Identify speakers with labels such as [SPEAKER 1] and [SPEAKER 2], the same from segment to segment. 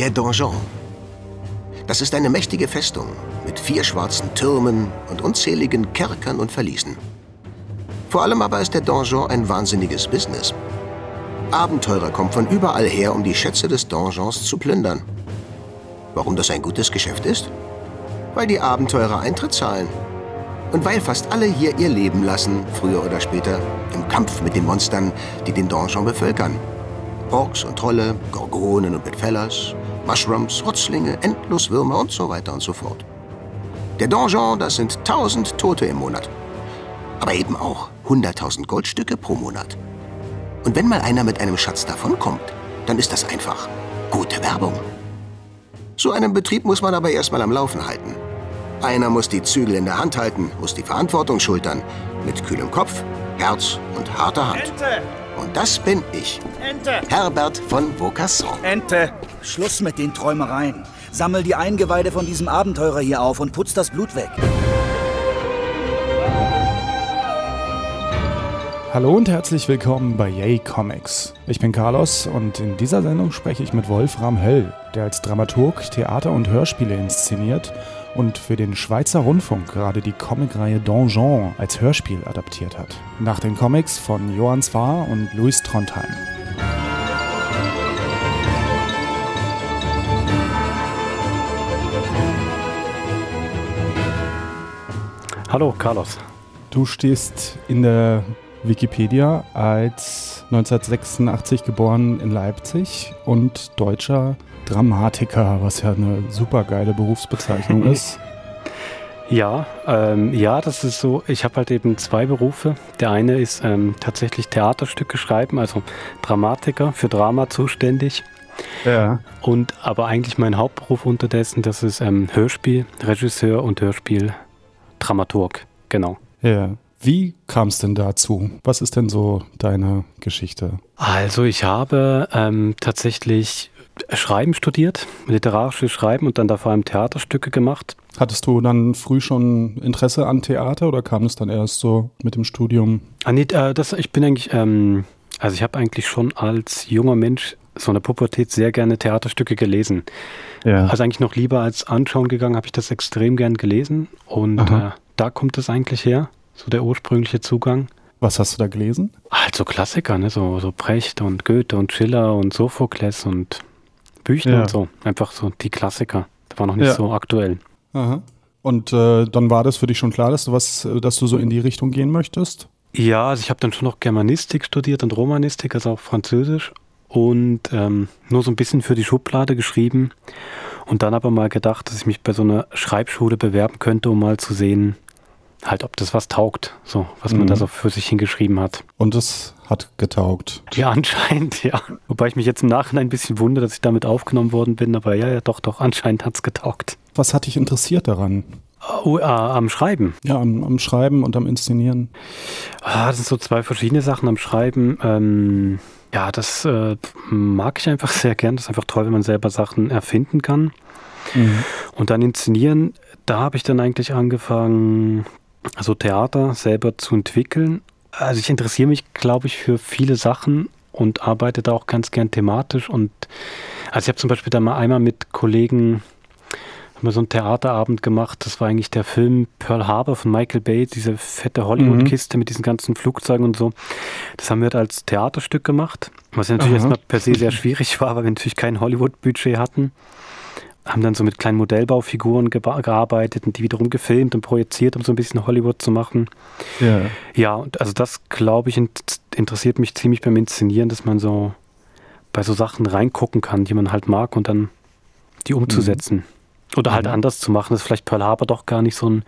[SPEAKER 1] Der Donjon. Das ist eine mächtige Festung mit vier schwarzen Türmen und unzähligen Kerkern und Verliesen. Vor allem aber ist der Donjon ein wahnsinniges Business. Abenteurer kommen von überall her, um die Schätze des Donjons zu plündern. Warum das ein gutes Geschäft ist? Weil die Abenteurer Eintritt zahlen. Und weil fast alle hier ihr Leben lassen, früher oder später, im Kampf mit den Monstern, die den Donjon bevölkern. Orks und Trolle, Gorgonen und Bedfellers, Mushrooms, Rotzlinge, Endloswürmer und so weiter und so fort. Der Donjon, das sind tausend Tote im Monat. Aber eben auch hunderttausend Goldstücke pro Monat. Und wenn mal einer mit einem Schatz davonkommt, dann ist das einfach gute Werbung. So einen Betrieb muss man aber erstmal am Laufen halten. Einer muss die Zügel in der Hand halten, muss die Verantwortung schultern. Mit kühlem Kopf, Herz und harter Hand.
[SPEAKER 2] Ente!
[SPEAKER 1] Und das bin ich.
[SPEAKER 2] Ente!
[SPEAKER 1] Herbert von Vaucasson.
[SPEAKER 2] Ente! Schluss mit den Träumereien. Sammel die Eingeweide von diesem Abenteurer hier auf und putz das Blut weg.
[SPEAKER 3] Hallo und herzlich willkommen bei Yay Comics. Ich bin Carlos und in dieser Sendung spreche ich mit Wolfram Höll, der als Dramaturg Theater und Hörspiele inszeniert und für den Schweizer Rundfunk gerade die Comicreihe Donjon als Hörspiel adaptiert hat. Nach den Comics von Johann Zwar und Louis Trondheim.
[SPEAKER 4] Hallo, Carlos.
[SPEAKER 3] Du stehst in der Wikipedia als 1986 geboren in Leipzig und deutscher Dramatiker, was ja eine super geile Berufsbezeichnung ist.
[SPEAKER 4] Ja, ähm, ja, das ist so. Ich habe halt eben zwei Berufe. Der eine ist ähm, tatsächlich Theaterstücke schreiben, also Dramatiker für Drama zuständig.
[SPEAKER 3] Ja.
[SPEAKER 4] Und aber eigentlich mein Hauptberuf unterdessen, das ist ähm, Hörspiel, Regisseur und Hörspiel-Dramaturg. Genau.
[SPEAKER 3] Ja. Wie kam es denn dazu? Was ist denn so deine Geschichte?
[SPEAKER 4] Also ich habe ähm, tatsächlich Schreiben studiert, literarisches Schreiben und dann da vor allem Theaterstücke gemacht.
[SPEAKER 3] Hattest du dann früh schon Interesse an Theater oder kam es dann erst so mit dem Studium?
[SPEAKER 4] Ah, nee, äh, das, ich bin eigentlich, ähm, also ich habe eigentlich schon als junger Mensch so eine Pubertät sehr gerne Theaterstücke gelesen.
[SPEAKER 3] Ja.
[SPEAKER 4] Also eigentlich noch lieber als anschauen gegangen, habe ich das extrem gern gelesen und äh, da kommt es eigentlich her, so der ursprüngliche Zugang.
[SPEAKER 3] Was hast du da gelesen?
[SPEAKER 4] Halt so Klassiker, ne? so, so Brecht und Goethe und Schiller und Sophokles und Büchner
[SPEAKER 3] Ja.
[SPEAKER 4] und so. Einfach so die Klassiker. Das war noch nicht
[SPEAKER 3] Ja.
[SPEAKER 4] so aktuell.
[SPEAKER 3] Aha. Und äh, dann war das für dich schon klar, dass du was, dass du so in die Richtung gehen möchtest?
[SPEAKER 4] Ja, also ich habe dann schon noch Germanistik studiert und Romanistik, also auch Französisch und ähm, nur so ein bisschen für die Schublade geschrieben und dann aber mal gedacht, dass ich mich bei so einer Schreibschule bewerben könnte, um mal zu sehen, halt, ob das was taugt, so was man
[SPEAKER 3] Mhm.
[SPEAKER 4] da so für sich hingeschrieben hat.
[SPEAKER 3] Und es hat getaugt.
[SPEAKER 4] Ja, anscheinend, ja. Wobei ich mich jetzt im Nachhinein ein bisschen wundere, dass ich damit aufgenommen worden bin, aber ja, ja, doch, doch, anscheinend hat's getaugt.
[SPEAKER 3] Was hat dich interessiert daran?
[SPEAKER 4] Oh, äh, am Schreiben.
[SPEAKER 3] Ja, am, am Schreiben und am Inszenieren.
[SPEAKER 4] Ah, das sind so zwei verschiedene Sachen am Schreiben. Ähm, ja, das äh, mag ich einfach sehr gern. Das ist einfach toll, wenn man selber Sachen erfinden kann. Und dann inszenieren, da habe ich dann eigentlich angefangen, also Theater selber zu entwickeln. Also ich interessiere mich, glaube ich, für viele Sachen und arbeite da auch ganz gern thematisch. Und also ich habe zum Beispiel da mal einmal mit Kollegen haben wir so einen Theaterabend gemacht. Das war eigentlich der Film Pearl Harbor von Michael Bay, diese fette Hollywood-Kiste mit diesen ganzen Flugzeugen und so. Das haben wir halt als Theaterstück gemacht, was natürlich
[SPEAKER 3] Aha.
[SPEAKER 4] erstmal per se sehr schwierig war, weil wir natürlich kein Hollywood-Budget hatten. Haben dann so mit kleinen Modellbaufiguren gearbeitet und die wiederum gefilmt und projiziert, um so ein bisschen Hollywood zu machen.
[SPEAKER 3] Ja.
[SPEAKER 4] Ja, und also das, glaube ich, int- interessiert mich ziemlich beim Inszenieren, dass man so bei so Sachen reingucken kann, die man halt mag und dann die umzusetzen. Oder halt
[SPEAKER 3] Mhm.
[SPEAKER 4] anders zu machen, dass vielleicht Pearl Harbor doch gar nicht so ein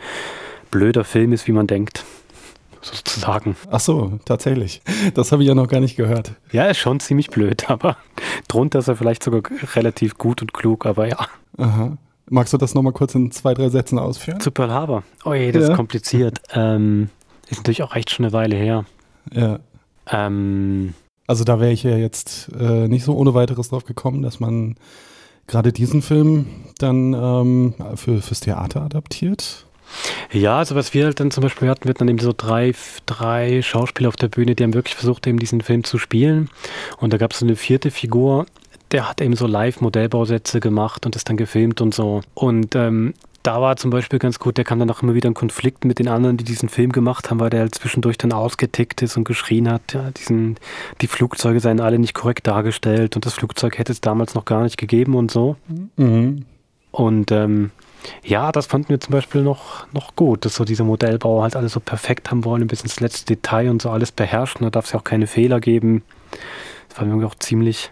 [SPEAKER 4] blöder Film ist, wie man denkt. Sozusagen.
[SPEAKER 3] Ach so, tatsächlich. Das habe ich ja noch gar nicht gehört.
[SPEAKER 4] Ja, ist schon ziemlich blöd, aber drunter ist er vielleicht sogar relativ gut und klug, aber ja.
[SPEAKER 3] Aha. Magst du das nochmal kurz in zwei, drei Sätzen ausführen?
[SPEAKER 4] Zu Pearl Harbor. Oh je, das
[SPEAKER 3] Ja.
[SPEAKER 4] ist kompliziert. Ähm, ist natürlich auch echt schon eine Weile her.
[SPEAKER 3] Ja.
[SPEAKER 4] Ähm,
[SPEAKER 3] Also da wäre ich ja jetzt äh, nicht so ohne weiteres drauf gekommen, dass man gerade diesen Film dann ähm, für, fürs Theater adaptiert.
[SPEAKER 4] Ja, also was wir halt dann zum Beispiel hatten, wir hatten dann eben so drei, drei Schauspieler auf der Bühne, die haben wirklich versucht, eben diesen Film zu spielen. Und da gab es so eine vierte Figur, der hat eben so Live-Modellbausätze gemacht und das dann gefilmt und so. Und ähm, da war zum Beispiel ganz gut, der kam dann auch immer wieder in Konflikt mit den anderen, die diesen Film gemacht haben, weil der halt zwischendurch dann ausgetickt ist und geschrien hat, ja, diesen, die Flugzeuge seien alle nicht korrekt dargestellt und das Flugzeug hätte es damals noch gar nicht gegeben und so. Mhm. Und ähm, ja, das fanden wir zum Beispiel noch, noch gut, dass so diese Modellbauer halt alles so perfekt haben wollen, bis ins letzte Detail und so alles beherrschen. Da darf es ja auch keine Fehler geben. Das war irgendwie auch ziemlich,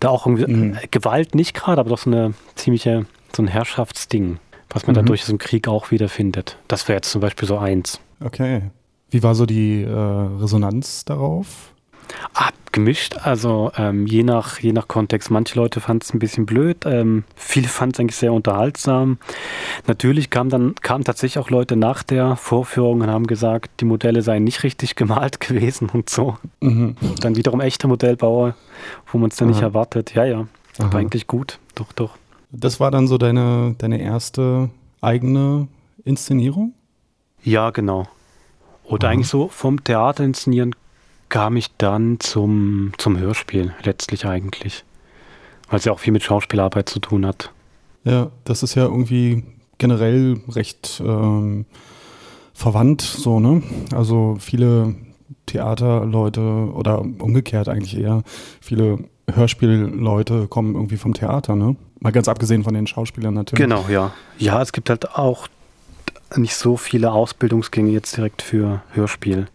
[SPEAKER 4] da auch irgendwie, mhm. Gewalt nicht gerade, aber doch so eine ziemliche, so ein Herrschaftsding was man mhm. dann durch so Krieg auch wiederfindet. Das wäre jetzt zum Beispiel so eins.
[SPEAKER 5] Okay. Wie war so die äh, Resonanz darauf?
[SPEAKER 4] Ah, gemischt, also ähm, je, nach, je nach Kontext. Manche Leute fanden es ein bisschen blöd, ähm, viele fanden es eigentlich sehr unterhaltsam. Natürlich kamen dann kamen tatsächlich auch Leute nach der Vorführung und haben gesagt, die Modelle seien nicht richtig gemalt gewesen und so. Mhm. Dann wiederum echte Modellbauer, wo man es dann Aha. nicht erwartet. Ja, ja, aber eigentlich gut, doch, doch.
[SPEAKER 5] Das war dann so deine, deine erste eigene Inszenierung?
[SPEAKER 4] Ja, genau. Oder mhm. eigentlich so vom Theater inszenieren kam ich dann zum, zum Hörspiel, letztlich eigentlich. Weil es ja auch viel mit Schauspielarbeit zu tun hat.
[SPEAKER 5] Ja, das ist ja irgendwie generell recht ähm, verwandt, so, ne? Also viele Theaterleute oder umgekehrt eigentlich eher, viele Hörspielleute kommen irgendwie vom Theater, ne? Mal ganz abgesehen von den Schauspielern natürlich.
[SPEAKER 4] Genau, ja. Ja, es gibt halt auch nicht so viele Ausbildungsgänge jetzt direkt für Hörspiel.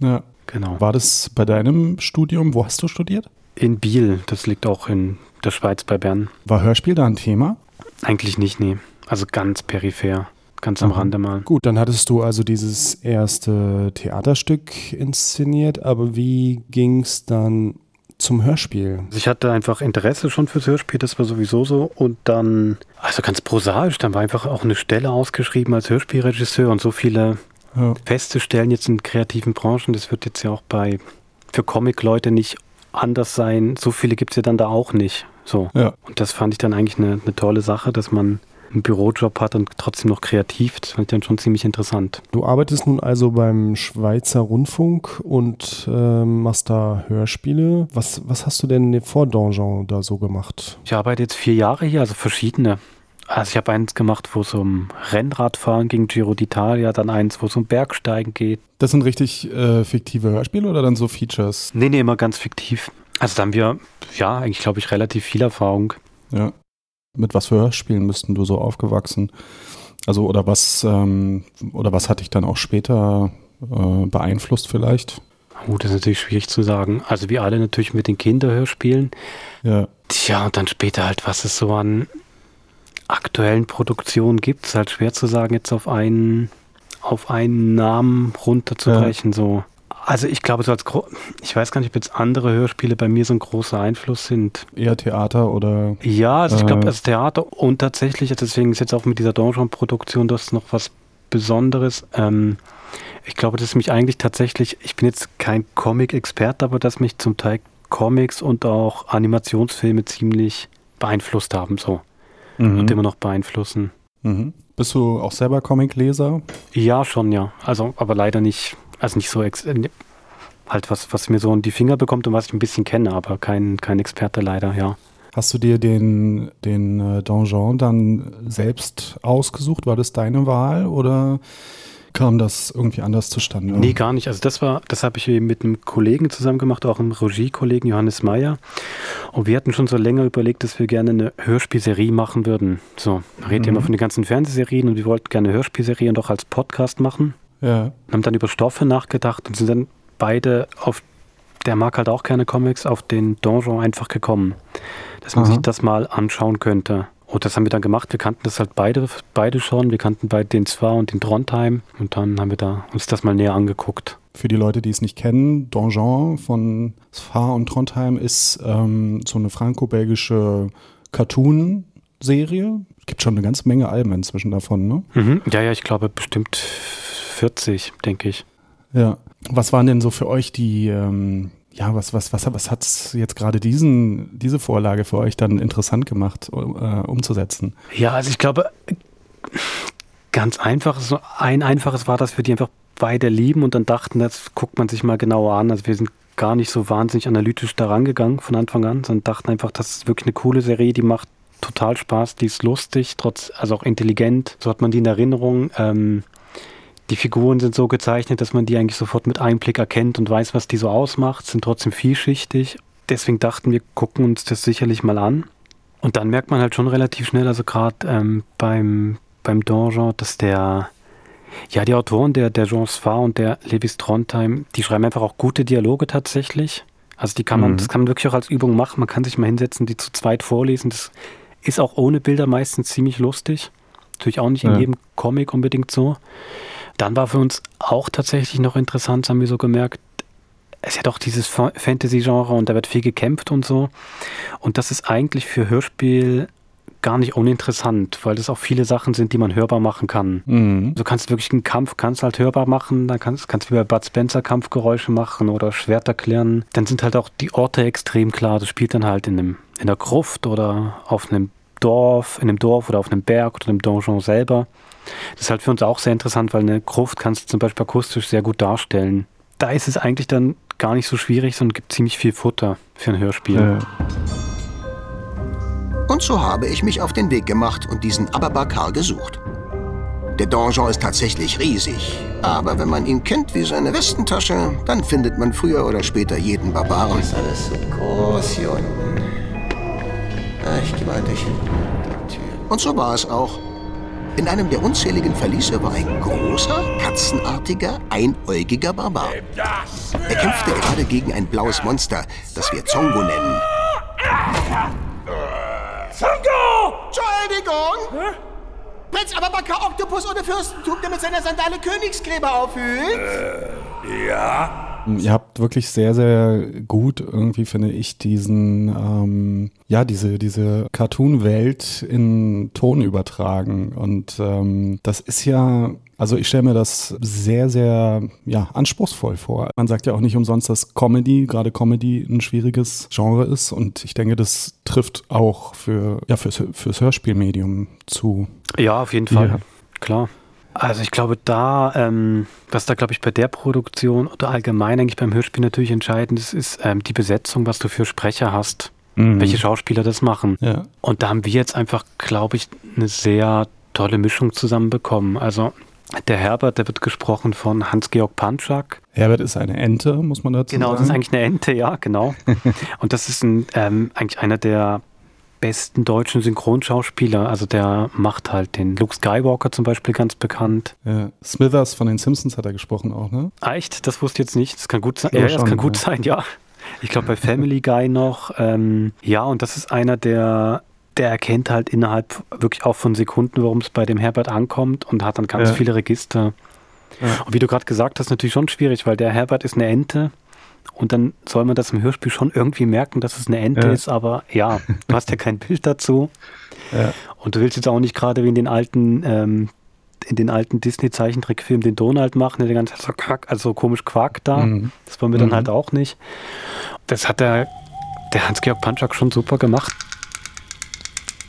[SPEAKER 5] Ja. Genau. War das bei deinem Studium? Wo hast du studiert?
[SPEAKER 4] In Biel. Das liegt auch in der Schweiz bei Bern.
[SPEAKER 5] War Hörspiel da ein Thema?
[SPEAKER 4] Eigentlich nicht, nee. Also ganz peripher. Ganz am Aha. Rande mal.
[SPEAKER 5] Gut, dann hattest du also dieses erste Theaterstück inszeniert, aber wie ging es dann zum Hörspiel?
[SPEAKER 4] Also ich hatte einfach Interesse schon fürs Hörspiel, das war sowieso so. Und dann, also ganz prosaisch, dann war einfach auch eine Stelle ausgeschrieben als Hörspielregisseur und so viele ja. feste Stellen jetzt in kreativen Branchen, das wird jetzt ja auch bei für Comic-Leute nicht anders sein. So viele gibt es ja dann da auch nicht. So. Ja. Und das fand ich dann eigentlich eine, eine tolle Sache, dass man einen Bürojob hat und trotzdem noch kreativ. Das fand ich dann schon ziemlich interessant.
[SPEAKER 5] Du arbeitest nun also beim Schweizer Rundfunk und äh, machst da Hörspiele. Was, was hast du denn vor Donjon da so gemacht?
[SPEAKER 4] Ich arbeite jetzt vier Jahre hier, also verschiedene. Also ich habe eins gemacht, wo es um Rennradfahren ging, Giro d'Italia, dann eins, wo es um Bergsteigen geht.
[SPEAKER 5] Das sind richtig äh, fiktive Hörspiele oder dann so Features?
[SPEAKER 4] Nee, nee, immer ganz fiktiv. Also da haben wir, ja, eigentlich glaube ich, relativ viel Erfahrung.
[SPEAKER 5] Ja mit was für Hörspielen müssten du so aufgewachsen? Also oder was ähm, oder was hat dich dann auch später äh, beeinflusst vielleicht?
[SPEAKER 4] Oh, das ist natürlich schwierig zu sagen. Also wir alle natürlich mit den Kinderhörspielen. Ja. Tja, und dann später halt, was es so an aktuellen Produktionen gibt, ist halt schwer zu sagen, jetzt auf einen, auf einen Namen runterzubrechen. Ja. So. Also ich glaube, so als Gro ich weiß gar nicht, ob jetzt andere Hörspiele bei mir so ein großer Einfluss sind.
[SPEAKER 5] Eher Theater oder?
[SPEAKER 4] Ja, also ich glaube, das Theater und tatsächlich, deswegen ist jetzt auch mit dieser Donjon-Produktion das noch was Besonderes. Ähm, ich glaube, dass mich eigentlich tatsächlich, ich bin jetzt kein Comic-Experte, aber dass mich zum Teil Comics und auch Animationsfilme ziemlich beeinflusst haben, so. Mhm. Und immer noch beeinflussen.
[SPEAKER 5] Mhm. Bist du auch selber Comic-Leser?
[SPEAKER 4] Ja, schon, ja. Also, aber leider nicht also nicht so äh, halt was, was mir so in die Finger bekommt und was ich ein bisschen kenne, aber kein, kein Experte leider, ja.
[SPEAKER 5] Hast du dir den, den äh, Donjon dann selbst ausgesucht? War das deine Wahl oder kam das irgendwie anders zustande?
[SPEAKER 4] Nee, gar nicht. Also das war, das habe ich mit einem Kollegen zusammen gemacht, auch einem Regie-Kollegen Johannes Meyer. Und wir hatten schon so länger überlegt, dass wir gerne eine Hörspielserie machen würden. So, wir reden mhm. immer von den ganzen Fernsehserien und wir wollten gerne eine Hörspielserie und auch als Podcast machen. Ja. Haben dann über Stoffe nachgedacht und sind dann beide auf, der mag halt auch keine Comics, auf den Donjon einfach gekommen. Dass man Aha. sich das mal anschauen könnte. Und das haben wir dann gemacht. Wir kannten das halt beide, beide schon. Wir kannten beide den Zwar und den Trondheim. Und dann haben wir da uns das mal näher angeguckt.
[SPEAKER 5] Für die Leute, die es nicht kennen, Donjon von Sfar und Trondheim ist ähm, so eine franco-belgische Cartoon-Serie. Es gibt schon eine ganze Menge Alben inzwischen davon, ne?
[SPEAKER 4] Mhm. Ja, ja, ich glaube bestimmt 40, denke ich.
[SPEAKER 5] Ja. Was waren denn so für euch die, ähm, ja, was, was, was, was hat jetzt gerade diesen, diese Vorlage für euch dann interessant gemacht, äh, umzusetzen?
[SPEAKER 4] Ja, also ich glaube, ganz einfach, so ein einfaches war, dass wir die einfach beide lieben und dann dachten, das guckt man sich mal genauer an. Also wir sind gar nicht so wahnsinnig analytisch daran gegangen von Anfang an, sondern dachten einfach, das ist wirklich eine coole Serie, die macht total Spaß, die ist lustig, trotz, also auch intelligent. So hat man die in Erinnerung. Ähm, die Figuren sind so gezeichnet, dass man die eigentlich sofort mit einem Blick erkennt und weiß, was die so ausmacht, sind trotzdem vielschichtig. Deswegen dachten wir, gucken uns das sicherlich mal an. Und dann merkt man halt schon relativ schnell, also gerade ähm, beim, beim Donjon, dass der, ja, die Autoren, der, der Jean Sfar und der Levis Trondheim, die schreiben einfach auch gute Dialoge tatsächlich. Also die kann man, mhm. das kann man wirklich auch als Übung machen. Man kann sich mal hinsetzen, die zu zweit vorlesen. Das ist auch ohne Bilder meistens ziemlich lustig. Natürlich auch nicht in ja. jedem Comic unbedingt so. Dann war für uns auch tatsächlich noch interessant, haben wir so gemerkt, es ist ja doch dieses Fantasy-Genre und da wird viel gekämpft und so. Und das ist eigentlich für Hörspiel gar nicht uninteressant, weil das auch viele Sachen sind, die man hörbar machen kann. Mhm. Du kannst wirklich einen Kampf, kannst halt hörbar machen, dann kannst, kannst du wie bei Bud Spencer Kampfgeräusche machen oder Schwerter klären. Dann sind halt auch die Orte extrem klar. Du spielst dann halt in, einem, in der Gruft oder auf einem Dorf, in einem Dorf oder auf einem Berg oder im Donjon selber. Das ist halt für uns auch sehr interessant, weil eine Gruft kannst du zum Beispiel akustisch sehr gut darstellen. Da ist es eigentlich dann gar nicht so schwierig, sondern gibt ziemlich viel Futter für ein Hörspiel. Ja.
[SPEAKER 1] Und so habe ich mich auf den Weg gemacht und diesen Ababakar gesucht. Der Donjon ist tatsächlich riesig, aber wenn man ihn kennt wie seine Westentasche, dann findet man früher oder später jeden Barbaren.
[SPEAKER 6] ist alles so groß hier unten. Ah, ich gehe mal durch die Tür.
[SPEAKER 1] Und so war es auch. In einem der unzähligen Verliese war ein großer, katzenartiger, einäugiger Barbar. Er kämpfte gerade gegen ein blaues Monster, das wir Zongo nennen.
[SPEAKER 6] Zongo! Entschuldigung! Hä? Prinz Ababaka Oktopus ohne Fürstentum, der mit seiner Sandale Königsgräber aufhüllt?
[SPEAKER 5] Äh, ja. Ihr habt wirklich sehr, sehr gut irgendwie, finde ich, diesen, ähm, ja, diese, diese Cartoon-Welt in Ton übertragen. Und ähm, das ist ja also ich stelle mir das sehr, sehr ja, anspruchsvoll vor. Man sagt ja auch nicht umsonst, dass Comedy, gerade Comedy, ein schwieriges Genre ist. Und ich denke, das trifft auch für, ja, fürs, fürs Hörspielmedium zu.
[SPEAKER 4] Ja, auf jeden Fall. Ja. Klar. Also ich glaube, da, ähm, was da, glaube ich, bei der Produktion oder allgemein eigentlich beim Hörspiel natürlich entscheidend ist, ist ähm, die Besetzung, was du für Sprecher hast. Mhm. Welche Schauspieler das machen. Ja. Und da haben wir jetzt einfach, glaube ich, eine sehr tolle Mischung zusammenbekommen. Also der Herbert, der wird gesprochen von Hans-Georg Panczak.
[SPEAKER 5] Herbert ist eine Ente, muss man dazu
[SPEAKER 4] genau,
[SPEAKER 5] sagen.
[SPEAKER 4] Genau, das ist eigentlich eine Ente, ja, genau. Und das ist ein, ähm, eigentlich einer der besten deutschen Synchronschauspieler. Also der macht halt den Luke Skywalker zum Beispiel ganz bekannt.
[SPEAKER 5] Ja. Smithers von den Simpsons hat er gesprochen auch, ne?
[SPEAKER 4] Ah, echt? Das wusste ich jetzt nicht. Das kann gut sein. Ja, ja, das kann gut ja. sein, ja. Ich glaube bei Family Guy noch. Ähm, ja, und das ist einer der der erkennt halt innerhalb wirklich auch von Sekunden, worum es bei dem Herbert ankommt und hat dann ganz ja. viele Register. Ja. Und wie du gerade gesagt hast, natürlich schon schwierig, weil der Herbert ist eine Ente und dann soll man das im Hörspiel schon irgendwie merken, dass es eine Ente ja. ist, aber ja, du hast ja kein Bild dazu. Und du willst jetzt auch nicht gerade wie in den alten, ähm, in den alten Disney-Zeichentrickfilmen den Donald machen, der ganz so, quack, also komisch quakt da. Mhm. Das wollen wir dann mhm. halt auch nicht. Das hat der, der Hans-Georg Panczak schon super gemacht.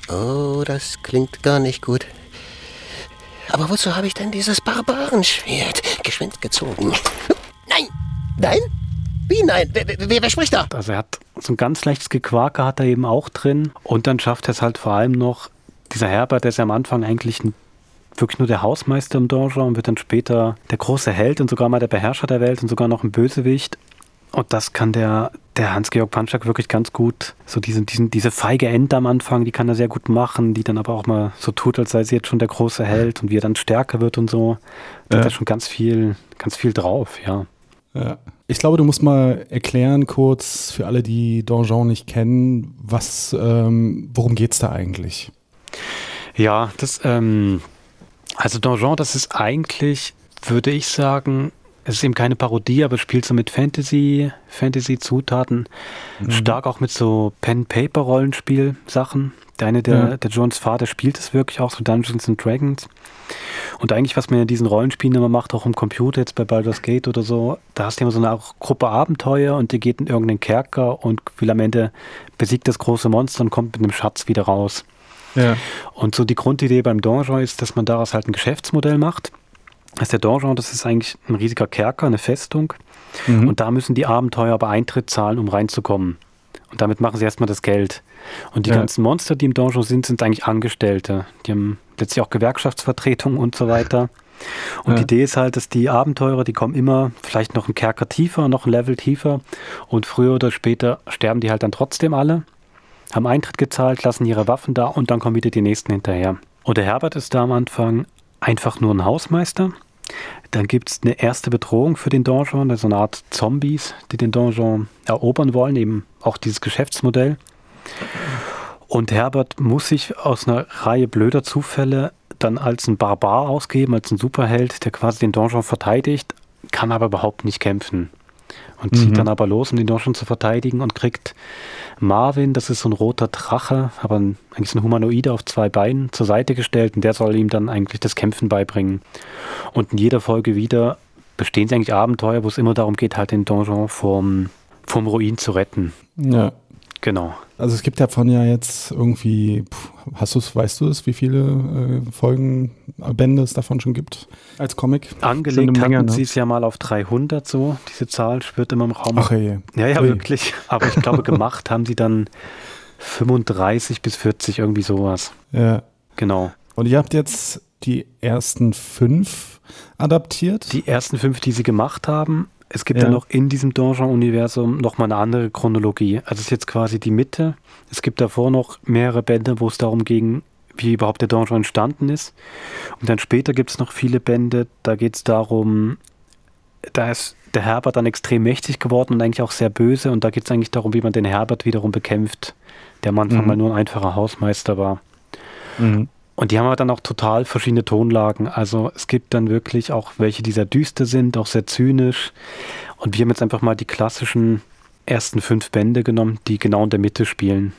[SPEAKER 6] Oh, das klingt gar nicht gut. Aber wozu habe ich denn dieses Barbarenschwert geschwind gezogen? Nein! Nein? Wie nein? Wer, wer, wer, spricht da?
[SPEAKER 4] Also er hat so ein ganz leichtes Gequake hat er eben auch drin. Und dann schafft er es halt vor allem noch, dieser Herbert, der ist ja am Anfang eigentlich ein, wirklich nur der Hausmeister im Donjon und wird dann später der große Held und sogar mal der Beherrscher der Welt und sogar noch ein Bösewicht. Und das kann der, der Hans-Georg Panschak wirklich ganz gut. So diesen, diesen, diese feige Ende am Anfang, die kann er sehr gut machen, die dann aber auch mal so tut, als sei sie jetzt schon der große Held und wie er dann stärker wird und so. Da ja. hat er schon ganz viel, ganz viel drauf, ja.
[SPEAKER 5] Ja. Ich glaube, du musst mal erklären kurz für alle, die Donjon nicht kennen, was, ähm, worum geht es da eigentlich?
[SPEAKER 4] Ja, das, ähm, also Donjon, das ist eigentlich, würde ich sagen, es ist eben keine Parodie, aber spielt so mit Fantasy, Fantasy-Zutaten. Mhm. Stark auch mit so Pen-Paper-Rollenspiel-Sachen. Der eine, der, ja. der Johns Vater, spielt es wirklich auch, so Dungeons and Dragons. Und eigentlich, was man in diesen Rollenspielen immer macht, auch im Computer, jetzt bei Baldur's Gate oder so, da hast du immer so eine Gruppe Abenteuer und die geht in irgendeinen Kerker und will am Ende besiegt das große Monster und kommt mit einem Schatz wieder raus. Ja. Und so die Grundidee beim Donjon ist, dass man daraus halt ein Geschäftsmodell macht. Das ist der Donjon, das ist eigentlich ein riesiger Kerker, eine Festung. Mhm. Und da müssen die Abenteuer aber Eintritt zahlen, um reinzukommen. Und damit machen sie erstmal das Geld. Und die ja. ganzen Monster, die im Donjon sind, sind eigentlich Angestellte. Die haben letztlich auch Gewerkschaftsvertretung und so weiter. Und ja. die Idee ist halt, dass die Abenteurer, die kommen immer vielleicht noch einen Kerker tiefer, noch ein Level tiefer. Und früher oder später sterben die halt dann trotzdem alle, haben Eintritt gezahlt, lassen ihre Waffen da und dann kommen wieder die nächsten hinterher. Und der Herbert ist da am Anfang einfach nur ein Hausmeister. Dann gibt es eine erste Bedrohung für den Donjon, so eine Art Zombies, die den Donjon erobern wollen, eben auch dieses Geschäftsmodell. Und Herbert muss sich aus einer Reihe blöder Zufälle dann als ein Barbar ausgeben, als ein Superheld, der quasi den Donjon verteidigt, kann aber überhaupt nicht kämpfen. Und zieht mhm. dann aber los, um den Donjon zu verteidigen und kriegt Marvin, das ist so ein roter Drache, aber ein, eigentlich so ein Humanoide auf zwei Beinen, zur Seite gestellt und der soll ihm dann eigentlich das Kämpfen beibringen. Und in jeder Folge wieder bestehen sie eigentlich Abenteuer, wo es immer darum geht, halt den Donjon vom, vom Ruin zu retten.
[SPEAKER 5] Ja.
[SPEAKER 4] Genau.
[SPEAKER 5] Also es gibt davon ja jetzt irgendwie, hast du es, weißt du es, wie viele äh, Folgen, äh, Bände es davon schon gibt als Comic?
[SPEAKER 4] Angelegt hatten Menge, ne? sie es ja mal auf 300 so, diese Zahl schwirrt immer im Raum.
[SPEAKER 5] Ach je.
[SPEAKER 4] Ja, ja, Ui. wirklich. Aber ich glaube, gemacht haben sie dann 35 bis 40, irgendwie sowas.
[SPEAKER 5] Ja.
[SPEAKER 4] Genau.
[SPEAKER 5] Und ihr habt jetzt die ersten fünf adaptiert?
[SPEAKER 4] Die ersten fünf, die sie gemacht haben, es gibt ja, ja noch in diesem Donjon-Universum nochmal eine andere Chronologie. Also es ist jetzt quasi die Mitte. Es gibt davor noch mehrere Bände, wo es darum ging, wie überhaupt der Donjon entstanden ist. Und dann später gibt es noch viele Bände, da geht es darum, da ist der Herbert dann extrem mächtig geworden und eigentlich auch sehr böse. Und da geht es eigentlich darum, wie man den Herbert wiederum bekämpft, der am Anfang mhm. mal nur ein einfacher Hausmeister war. Mhm. Und die haben aber dann auch total verschiedene Tonlagen. Also es gibt dann wirklich auch welche, die sehr düster sind, auch sehr zynisch. Und wir haben jetzt einfach mal die klassischen ersten fünf Bände genommen, die genau in der Mitte spielen.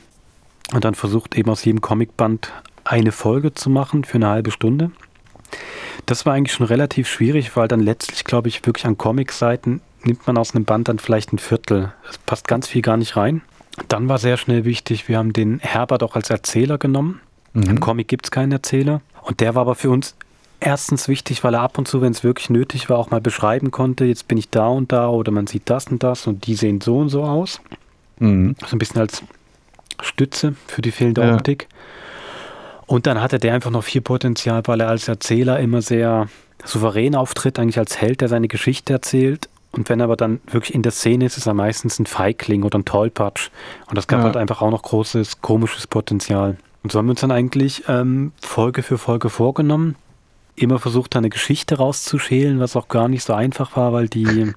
[SPEAKER 4] Und dann versucht eben aus jedem Comicband eine Folge zu machen für eine halbe Stunde. Das war eigentlich schon relativ schwierig, weil dann letztlich, glaube ich, wirklich an Comicseiten nimmt man aus einem Band dann vielleicht ein Viertel. Es passt ganz viel gar nicht rein. Dann war sehr schnell wichtig, wir haben den Herbert auch als Erzähler genommen. Mhm. Im Comic gibt es keinen Erzähler. Und der war aber für uns erstens wichtig, weil er ab und zu, wenn es wirklich nötig war, auch mal beschreiben konnte, jetzt bin ich da und da oder man sieht das und das und die sehen so und so aus. Mhm. So ein bisschen als Stütze für die fehlende ja. Optik. Und dann hatte der einfach noch viel Potenzial, weil er als Erzähler immer sehr souverän auftritt, eigentlich als Held, der seine Geschichte erzählt. Und wenn er aber dann wirklich in der Szene ist, ist er meistens ein Feigling oder ein Tollpatsch. Und das gab ja. halt einfach auch noch großes komisches Potenzial. Und so haben wir uns dann eigentlich ähm, Folge für Folge vorgenommen. Immer versucht, eine Geschichte rauszuschälen, was auch gar nicht so einfach war, weil die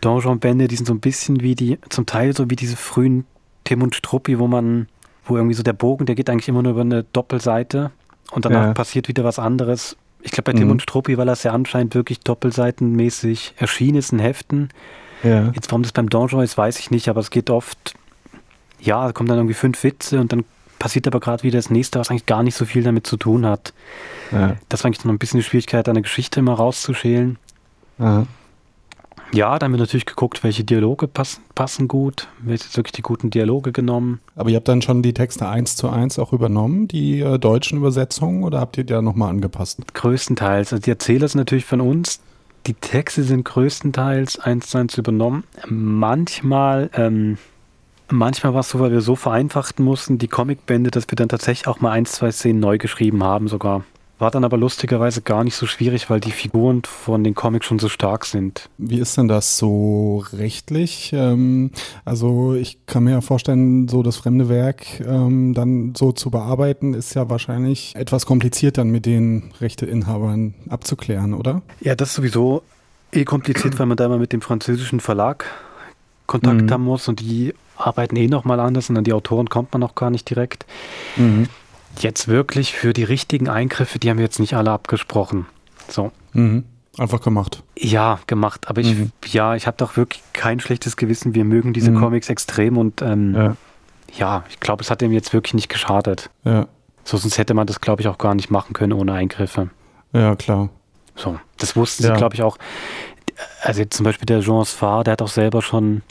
[SPEAKER 4] Donjon-Bände, die sind so ein bisschen wie die, zum Teil so wie diese frühen Tim und Struppi, wo man, wo irgendwie so der Bogen, der geht eigentlich immer nur über eine Doppelseite und danach ja. passiert wieder was anderes. Ich glaube, bei Tim mhm. und Struppi, weil das ja anscheinend wirklich doppelseitenmäßig erschienen ist in Heften. Ja. Jetzt, warum das beim Donjon ist, weiß ich nicht, aber es geht oft, ja, da kommen dann irgendwie fünf Witze und dann passiert aber gerade wieder das nächste, was eigentlich gar nicht so viel damit zu tun hat. Ja. Das war eigentlich noch ein bisschen die Schwierigkeit, eine Geschichte immer rauszuschälen. Ja. Ja, da haben wir natürlich geguckt, welche Dialoge passen, passen gut, welche wirklich die guten Dialoge genommen.
[SPEAKER 5] Aber ihr habt dann schon die Texte eins zu eins auch übernommen, die äh, deutschen Übersetzungen, oder habt ihr die da nochmal angepasst?
[SPEAKER 4] Größtenteils. Also die Erzähler sind natürlich von uns. Die Texte sind größtenteils eins zu eins übernommen. Manchmal ähm, Manchmal war es so, weil wir so vereinfachten mussten, die Comicbände, dass wir dann tatsächlich auch mal ein, zwei Szenen neu geschrieben haben sogar. War dann aber lustigerweise gar nicht so schwierig, weil die Figuren von den Comics schon so stark sind.
[SPEAKER 5] Wie ist denn das so rechtlich? Ähm, also ich kann mir ja vorstellen, so das fremde Werk ähm, dann so zu bearbeiten, ist ja wahrscheinlich etwas kompliziert dann mit den Rechteinhabern abzuklären, oder?
[SPEAKER 4] Ja, das ist sowieso eh kompliziert, weil man da immer mit dem französischen Verlag Kontakt mhm. haben muss und die arbeiten eh nochmal anders und an die Autoren kommt man noch gar nicht direkt. Mhm. Jetzt wirklich für die richtigen Eingriffe, die haben wir jetzt nicht alle abgesprochen. So.
[SPEAKER 5] Mhm. Einfach gemacht.
[SPEAKER 4] Ja, gemacht. Aber ich, mhm. ja, ich habe doch wirklich kein schlechtes Gewissen. Wir mögen diese mhm. Comics extrem und ähm, ja. ja. ich glaube, es hat dem jetzt wirklich nicht geschadet.
[SPEAKER 5] Ja.
[SPEAKER 4] So, sonst hätte man das, glaube ich, auch gar nicht machen können ohne Eingriffe.
[SPEAKER 5] Ja, klar.
[SPEAKER 4] So, das wussten ja. sie, glaube ich, auch. Also zum Beispiel der Jean Sfar, der hat auch selber schon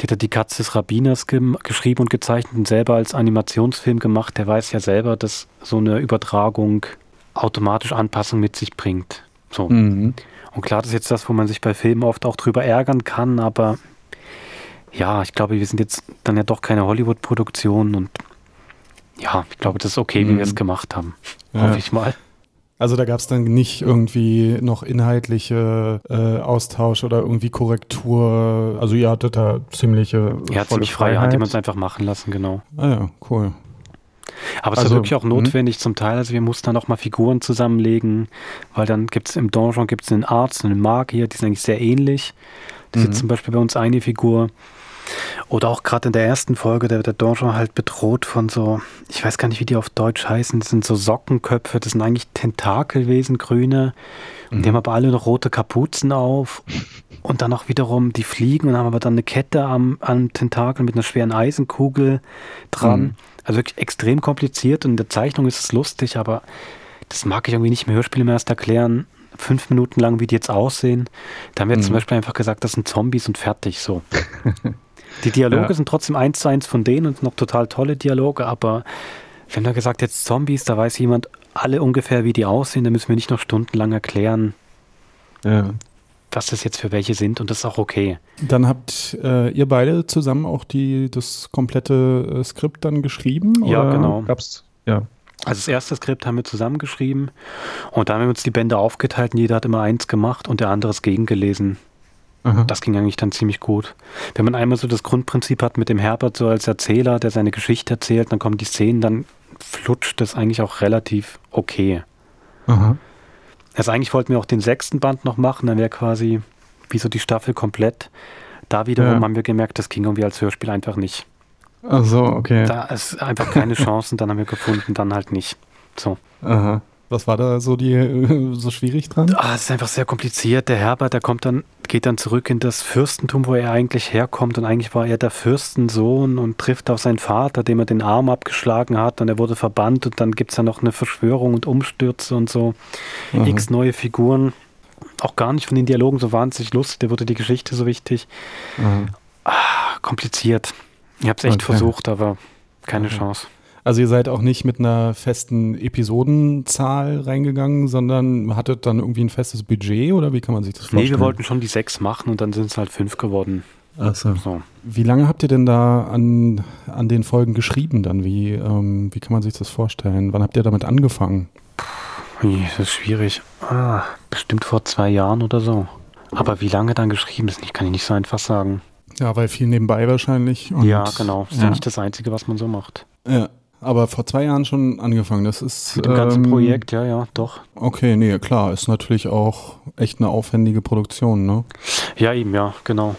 [SPEAKER 4] die hat die Katze des Rabbiners geschrieben und gezeichnet und selber als Animationsfilm gemacht. Der weiß ja selber, dass so eine Übertragung automatisch Anpassung mit sich bringt. So. Mhm. Und klar, das ist jetzt das, wo man sich bei Filmen oft auch drüber ärgern kann, aber ja, ich glaube, wir sind jetzt dann ja doch keine Hollywood-Produktion und ja, ich glaube, das ist okay, wie wir es mhm. gemacht haben. Ja. Hoffe ich mal.
[SPEAKER 5] Also da gab es dann nicht irgendwie noch inhaltliche äh, Austausch oder irgendwie Korrektur. Also ihr hattet da ziemliche.
[SPEAKER 4] Ja, ziemlich frei, hat jemand es einfach machen lassen, genau.
[SPEAKER 5] Ah ja, cool.
[SPEAKER 4] Aber es also, ist wirklich auch mhm. notwendig zum Teil. Also wir mussten dann auch mal Figuren zusammenlegen, weil dann gibt es im Donjon gibt's einen Arzt und einen Magier, die sind eigentlich sehr ähnlich. Das ist jetzt mhm. zum Beispiel bei uns eine Figur, oder auch gerade in der ersten Folge, da wird der Donjon halt bedroht von so, ich weiß gar nicht, wie die auf Deutsch heißen, das sind so Sockenköpfe, das sind eigentlich Tentakelwesen, grüne. Und mhm. die haben aber alle noch rote Kapuzen auf. Und dann auch wiederum, die fliegen und haben aber dann eine Kette am, am Tentakel mit einer schweren Eisenkugel dran. Mhm. Also wirklich extrem kompliziert und in der Zeichnung ist es lustig, aber das mag ich irgendwie nicht im Hörspiel mehr erst erklären. Fünf Minuten lang, wie die jetzt aussehen. Da haben wir mhm. zum Beispiel einfach gesagt, das sind Zombies und fertig so. Die Dialoge ja. sind trotzdem eins zu eins von denen und noch total tolle Dialoge, aber wir haben da gesagt, jetzt Zombies, da weiß jemand alle ungefähr, wie die aussehen, da müssen wir nicht noch stundenlang erklären, ja. was das jetzt für welche sind und das ist auch okay.
[SPEAKER 5] Dann habt äh, ihr beide zusammen auch die, das komplette äh, Skript dann geschrieben?
[SPEAKER 4] Ja, genau.
[SPEAKER 5] Gab's, ja.
[SPEAKER 4] Also das erste Skript haben wir zusammengeschrieben und dann haben wir uns die Bände aufgeteilt und jeder hat immer eins gemacht und der andere es gegengelesen. Aha. Das ging eigentlich dann ziemlich gut. Wenn man einmal so das Grundprinzip hat mit dem Herbert so als Erzähler, der seine Geschichte erzählt, dann kommen die Szenen, dann flutscht das eigentlich auch relativ okay. Aha. Also eigentlich wollten wir auch den sechsten Band noch machen, dann wäre quasi wie so die Staffel komplett. Da wiederum ja. haben wir gemerkt, das ging irgendwie als Hörspiel einfach nicht.
[SPEAKER 5] Ach so, okay.
[SPEAKER 4] Da ist einfach keine Chancen, dann haben wir gefunden, dann halt nicht. So.
[SPEAKER 5] Aha. Was war da so die so schwierig dran?
[SPEAKER 4] Ah, es ist einfach sehr kompliziert. Der Herbert, der kommt dann, geht dann zurück in das Fürstentum, wo er eigentlich herkommt. Und eigentlich war er der Fürstensohn und trifft auf seinen Vater, dem er den Arm abgeschlagen hat. Und er wurde verbannt und dann gibt es ja noch eine Verschwörung und Umstürze und so. Mhm. X neue Figuren. Auch gar nicht von den Dialogen so wahnsinnig lustig. Da wurde die Geschichte so wichtig. Mhm. Ah, kompliziert. Ich habe es echt okay. versucht, aber keine okay. Chance.
[SPEAKER 5] Also ihr seid auch nicht mit einer festen Episodenzahl reingegangen, sondern hattet dann irgendwie ein festes Budget oder wie kann man sich das vorstellen?
[SPEAKER 4] Nee, wir wollten schon die sechs machen und dann sind es halt fünf geworden.
[SPEAKER 5] Ach so. so. Wie lange habt ihr denn da an, an den Folgen geschrieben dann? Wie, ähm, wie kann man sich das vorstellen? Wann habt ihr damit angefangen?
[SPEAKER 4] Puh, das ist schwierig. Ah, bestimmt vor zwei Jahren oder so. Aber wie lange dann geschrieben ist, kann ich nicht so einfach sagen.
[SPEAKER 5] Ja, weil viel nebenbei wahrscheinlich.
[SPEAKER 4] ja, genau. Das ist ja nicht das Einzige, was man so macht.
[SPEAKER 5] Ja. Aber vor zwei Jahren schon angefangen. Das ist.
[SPEAKER 4] Mit dem ganzen ähm, Projekt, ja, ja, doch.
[SPEAKER 5] Okay, nee, klar. Ist natürlich auch echt eine aufwendige Produktion, ne?
[SPEAKER 4] Ja, eben, ja, genau.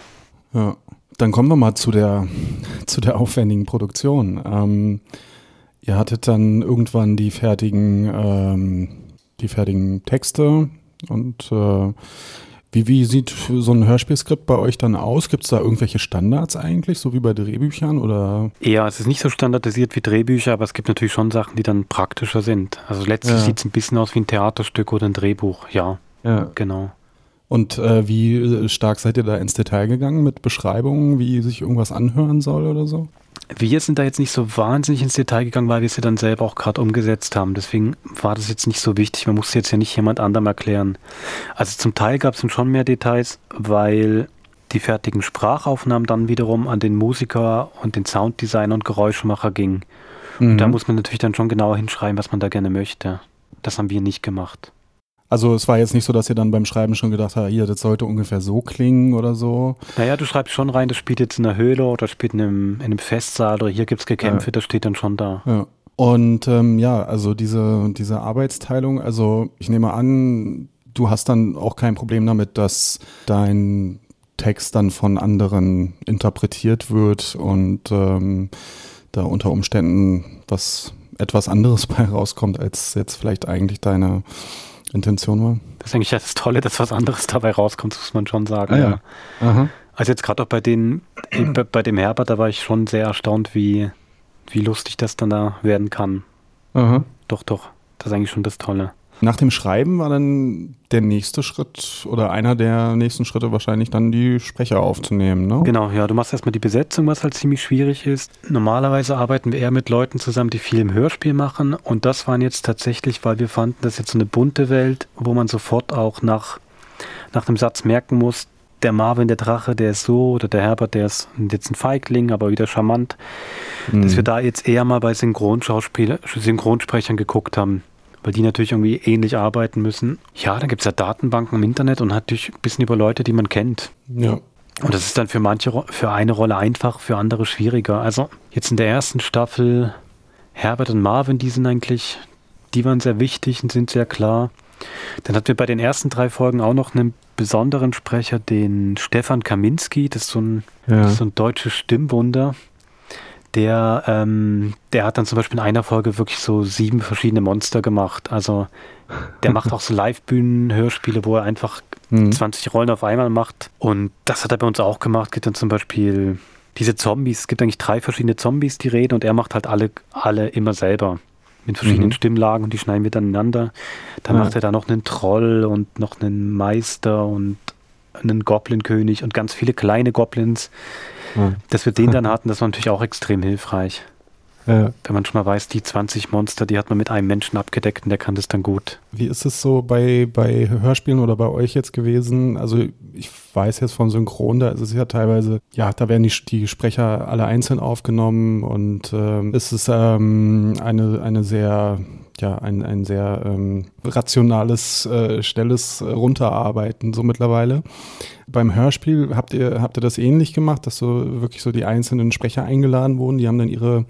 [SPEAKER 5] Ja. Dann kommen wir mal zu der, zu der aufwendigen Produktion. Ähm, ihr hattet dann irgendwann die fertigen, ähm, die fertigen Texte und äh, wie, wie sieht so ein Hörspielskript bei euch dann aus? Gibt es da irgendwelche Standards eigentlich, so wie bei Drehbüchern? Oder?
[SPEAKER 4] Ja, es ist nicht so standardisiert wie Drehbücher, aber es gibt natürlich schon Sachen, die dann praktischer sind. Also letztlich ja. sieht es ein bisschen aus wie ein Theaterstück oder ein Drehbuch, ja. Ja. Genau.
[SPEAKER 5] Und äh, wie stark seid ihr da ins Detail gegangen mit Beschreibungen, wie sich irgendwas anhören soll oder so?
[SPEAKER 4] Wir sind da jetzt nicht so wahnsinnig ins Detail gegangen, weil wir es ja dann selber auch gerade umgesetzt haben. Deswegen war das jetzt nicht so wichtig. Man musste jetzt ja nicht jemand anderem erklären. Also zum Teil gab es schon mehr Details, weil die fertigen Sprachaufnahmen dann wiederum an den Musiker und den Sounddesigner und Geräuschemacher gingen. Mhm. Und da muss man natürlich dann schon genauer hinschreiben, was man da gerne möchte. Das haben wir nicht gemacht.
[SPEAKER 5] Also es war jetzt nicht so, dass ihr dann beim Schreiben schon gedacht habt, hier, das sollte ungefähr so klingen oder so.
[SPEAKER 4] Naja, du schreibst schon rein, das spielt jetzt in einer Höhle oder spielt in einem, in einem Festsaal oder hier gibt es Gekämpfe, ja. das steht dann schon da.
[SPEAKER 5] Ja. Und ähm, ja, also diese, diese Arbeitsteilung, also ich nehme an, du hast dann auch kein Problem damit, dass dein Text dann von anderen interpretiert wird und ähm, da unter Umständen was etwas anderes bei rauskommt, als jetzt vielleicht eigentlich deine Intention war.
[SPEAKER 4] Das ist eigentlich ja das Tolle, dass was anderes dabei rauskommt, muss man schon sagen. Ah, ja. Also jetzt gerade auch bei den, bei dem Herbert, da war ich schon sehr erstaunt, wie, wie lustig das dann da werden kann. Aha. Doch, doch. Das ist eigentlich schon das Tolle.
[SPEAKER 5] Nach dem Schreiben war dann der nächste Schritt oder einer der nächsten Schritte wahrscheinlich dann die Sprecher aufzunehmen, ne?
[SPEAKER 4] Genau, ja. Du machst erstmal die Besetzung, was halt ziemlich schwierig ist. Normalerweise arbeiten wir eher mit Leuten zusammen, die viel im Hörspiel machen. Und das waren jetzt tatsächlich, weil wir fanden, das ist jetzt so eine bunte Welt, wo man sofort auch nach nach dem Satz merken muss, der Marvin, der Drache, der ist so, oder der Herbert, der ist jetzt ein Feigling, aber wieder charmant. Mhm. Dass wir da jetzt eher mal bei Synchronsprechern geguckt haben, weil die natürlich irgendwie ähnlich arbeiten müssen. Ja, dann gibt es ja Datenbanken im Internet und natürlich ein bisschen über Leute, die man kennt.
[SPEAKER 5] Ja.
[SPEAKER 4] Und das ist dann für manche, für eine Rolle einfach, für andere schwieriger. Also jetzt in der ersten Staffel Herbert und Marvin, die sind eigentlich, die waren sehr wichtig und sind sehr klar. Dann hatten wir bei den ersten drei Folgen auch noch einen besonderen Sprecher, den Stefan Kaminski, das ist so ein, ja. ist so ein deutsches Stimmwunder. Der, ähm, der hat dann zum Beispiel in einer Folge wirklich so sieben verschiedene Monster gemacht. Also der macht auch so Live-Bühnen-Hörspiele, wo er einfach mhm. 20 Rollen auf einmal macht. Und das hat er bei uns auch gemacht. Gibt dann zum Beispiel diese Zombies. Es gibt eigentlich drei verschiedene Zombies, die reden und er macht halt alle, alle immer selber mit verschiedenen mhm. Stimmlagen und die schneiden wir dann ineinander. Dann ja. macht er da noch einen Troll und noch einen Meister und einen Goblin-König und ganz viele kleine Goblins. Ja. Dass wir den dann hatten, das war natürlich auch extrem hilfreich. Ja. Wenn man schon mal weiß, die 20 Monster, die hat man mit einem Menschen abgedeckt und der kann das dann gut.
[SPEAKER 5] Wie ist es so bei, bei Hörspielen oder bei euch jetzt gewesen? Also ich weiß jetzt von Synchron, da ist es ja teilweise, ja, da werden die, die Sprecher alle einzeln aufgenommen und ähm, ist es ähm, eine, eine sehr ja, ein, ein sehr ähm, rationales, äh, schnelles Runterarbeiten so mittlerweile. Beim Hörspiel habt ihr, habt ihr das ähnlich gemacht, dass so wirklich so die einzelnen Sprecher eingeladen wurden, die haben dann ihre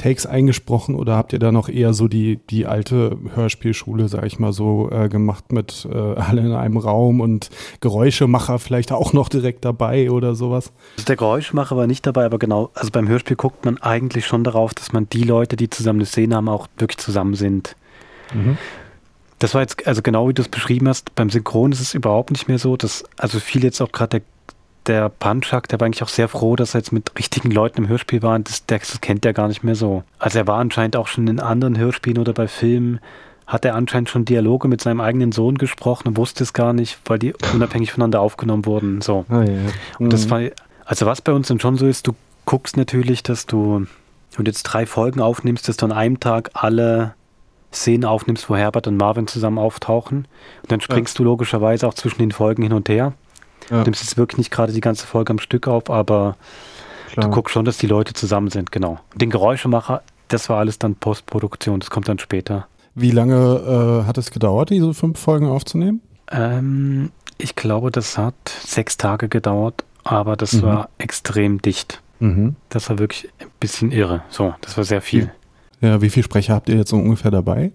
[SPEAKER 5] Takes eingesprochen oder habt ihr da noch eher so die, die alte Hörspielschule, sag ich mal so, äh, gemacht mit äh, alle in einem Raum und Geräuschemacher vielleicht auch noch direkt dabei oder sowas?
[SPEAKER 4] Also der Geräuschemacher war nicht dabei, aber genau, also beim Hörspiel guckt man eigentlich schon darauf, dass man die Leute, die zusammen eine Szene haben, auch wirklich zusammen sind. Mhm. Das war jetzt, also genau wie du es beschrieben hast, beim Synchron ist es überhaupt nicht mehr so, dass, also viel jetzt auch gerade der der Panchak, der war eigentlich auch sehr froh, dass er jetzt mit richtigen Leuten im Hörspiel war. Das, das kennt er gar nicht mehr so. Also er war anscheinend auch schon in anderen Hörspielen oder bei Filmen, hat er anscheinend schon Dialoge mit seinem eigenen Sohn gesprochen und wusste es gar nicht, weil die unabhängig voneinander aufgenommen wurden. So. Oh, mhm. Und das mhm. war, also was bei uns dann schon so ist, du guckst natürlich, dass du, und jetzt drei Folgen aufnimmst, dass du an einem Tag alle Szenen aufnimmst, wo Herbert und Marvin zusammen auftauchen. Und dann springst ja. du logischerweise auch zwischen den Folgen hin und her. Ja. Du nimmst jetzt wirklich nicht gerade die ganze Folge am Stück auf, aber Klar. du guckst schon, dass die Leute zusammen sind, genau. Den Geräuschemacher, das war alles dann Postproduktion, das kommt dann später.
[SPEAKER 5] Wie lange äh, hat es gedauert, diese fünf Folgen aufzunehmen?
[SPEAKER 4] Ähm, ich glaube, das hat sechs Tage gedauert, aber das mhm. war extrem dicht. Mhm. Das war wirklich ein bisschen irre. So, das war sehr viel.
[SPEAKER 5] Ja, wie viele Sprecher habt ihr jetzt so ungefähr dabei?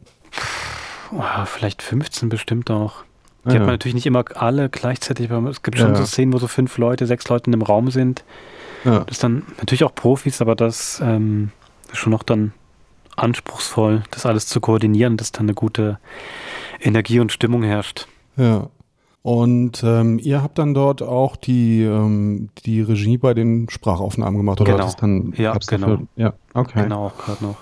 [SPEAKER 4] Oh, vielleicht 15 bestimmt auch. Die ja. hat man natürlich nicht immer alle gleichzeitig, weil es gibt schon ja. so Szenen, wo so fünf Leute, sechs Leute in einem Raum sind. Ja. Das ist dann natürlich auch Profis, aber das ähm, ist schon noch dann anspruchsvoll, das alles zu koordinieren, dass dann eine gute Energie und Stimmung herrscht.
[SPEAKER 5] Ja. Und ähm, ihr habt dann dort auch die, ähm, die Regie bei den Sprachaufnahmen gemacht, oder?
[SPEAKER 4] Genau.
[SPEAKER 5] Dann,
[SPEAKER 4] ja, genau.
[SPEAKER 5] ja, okay.
[SPEAKER 4] Genau, gerade noch.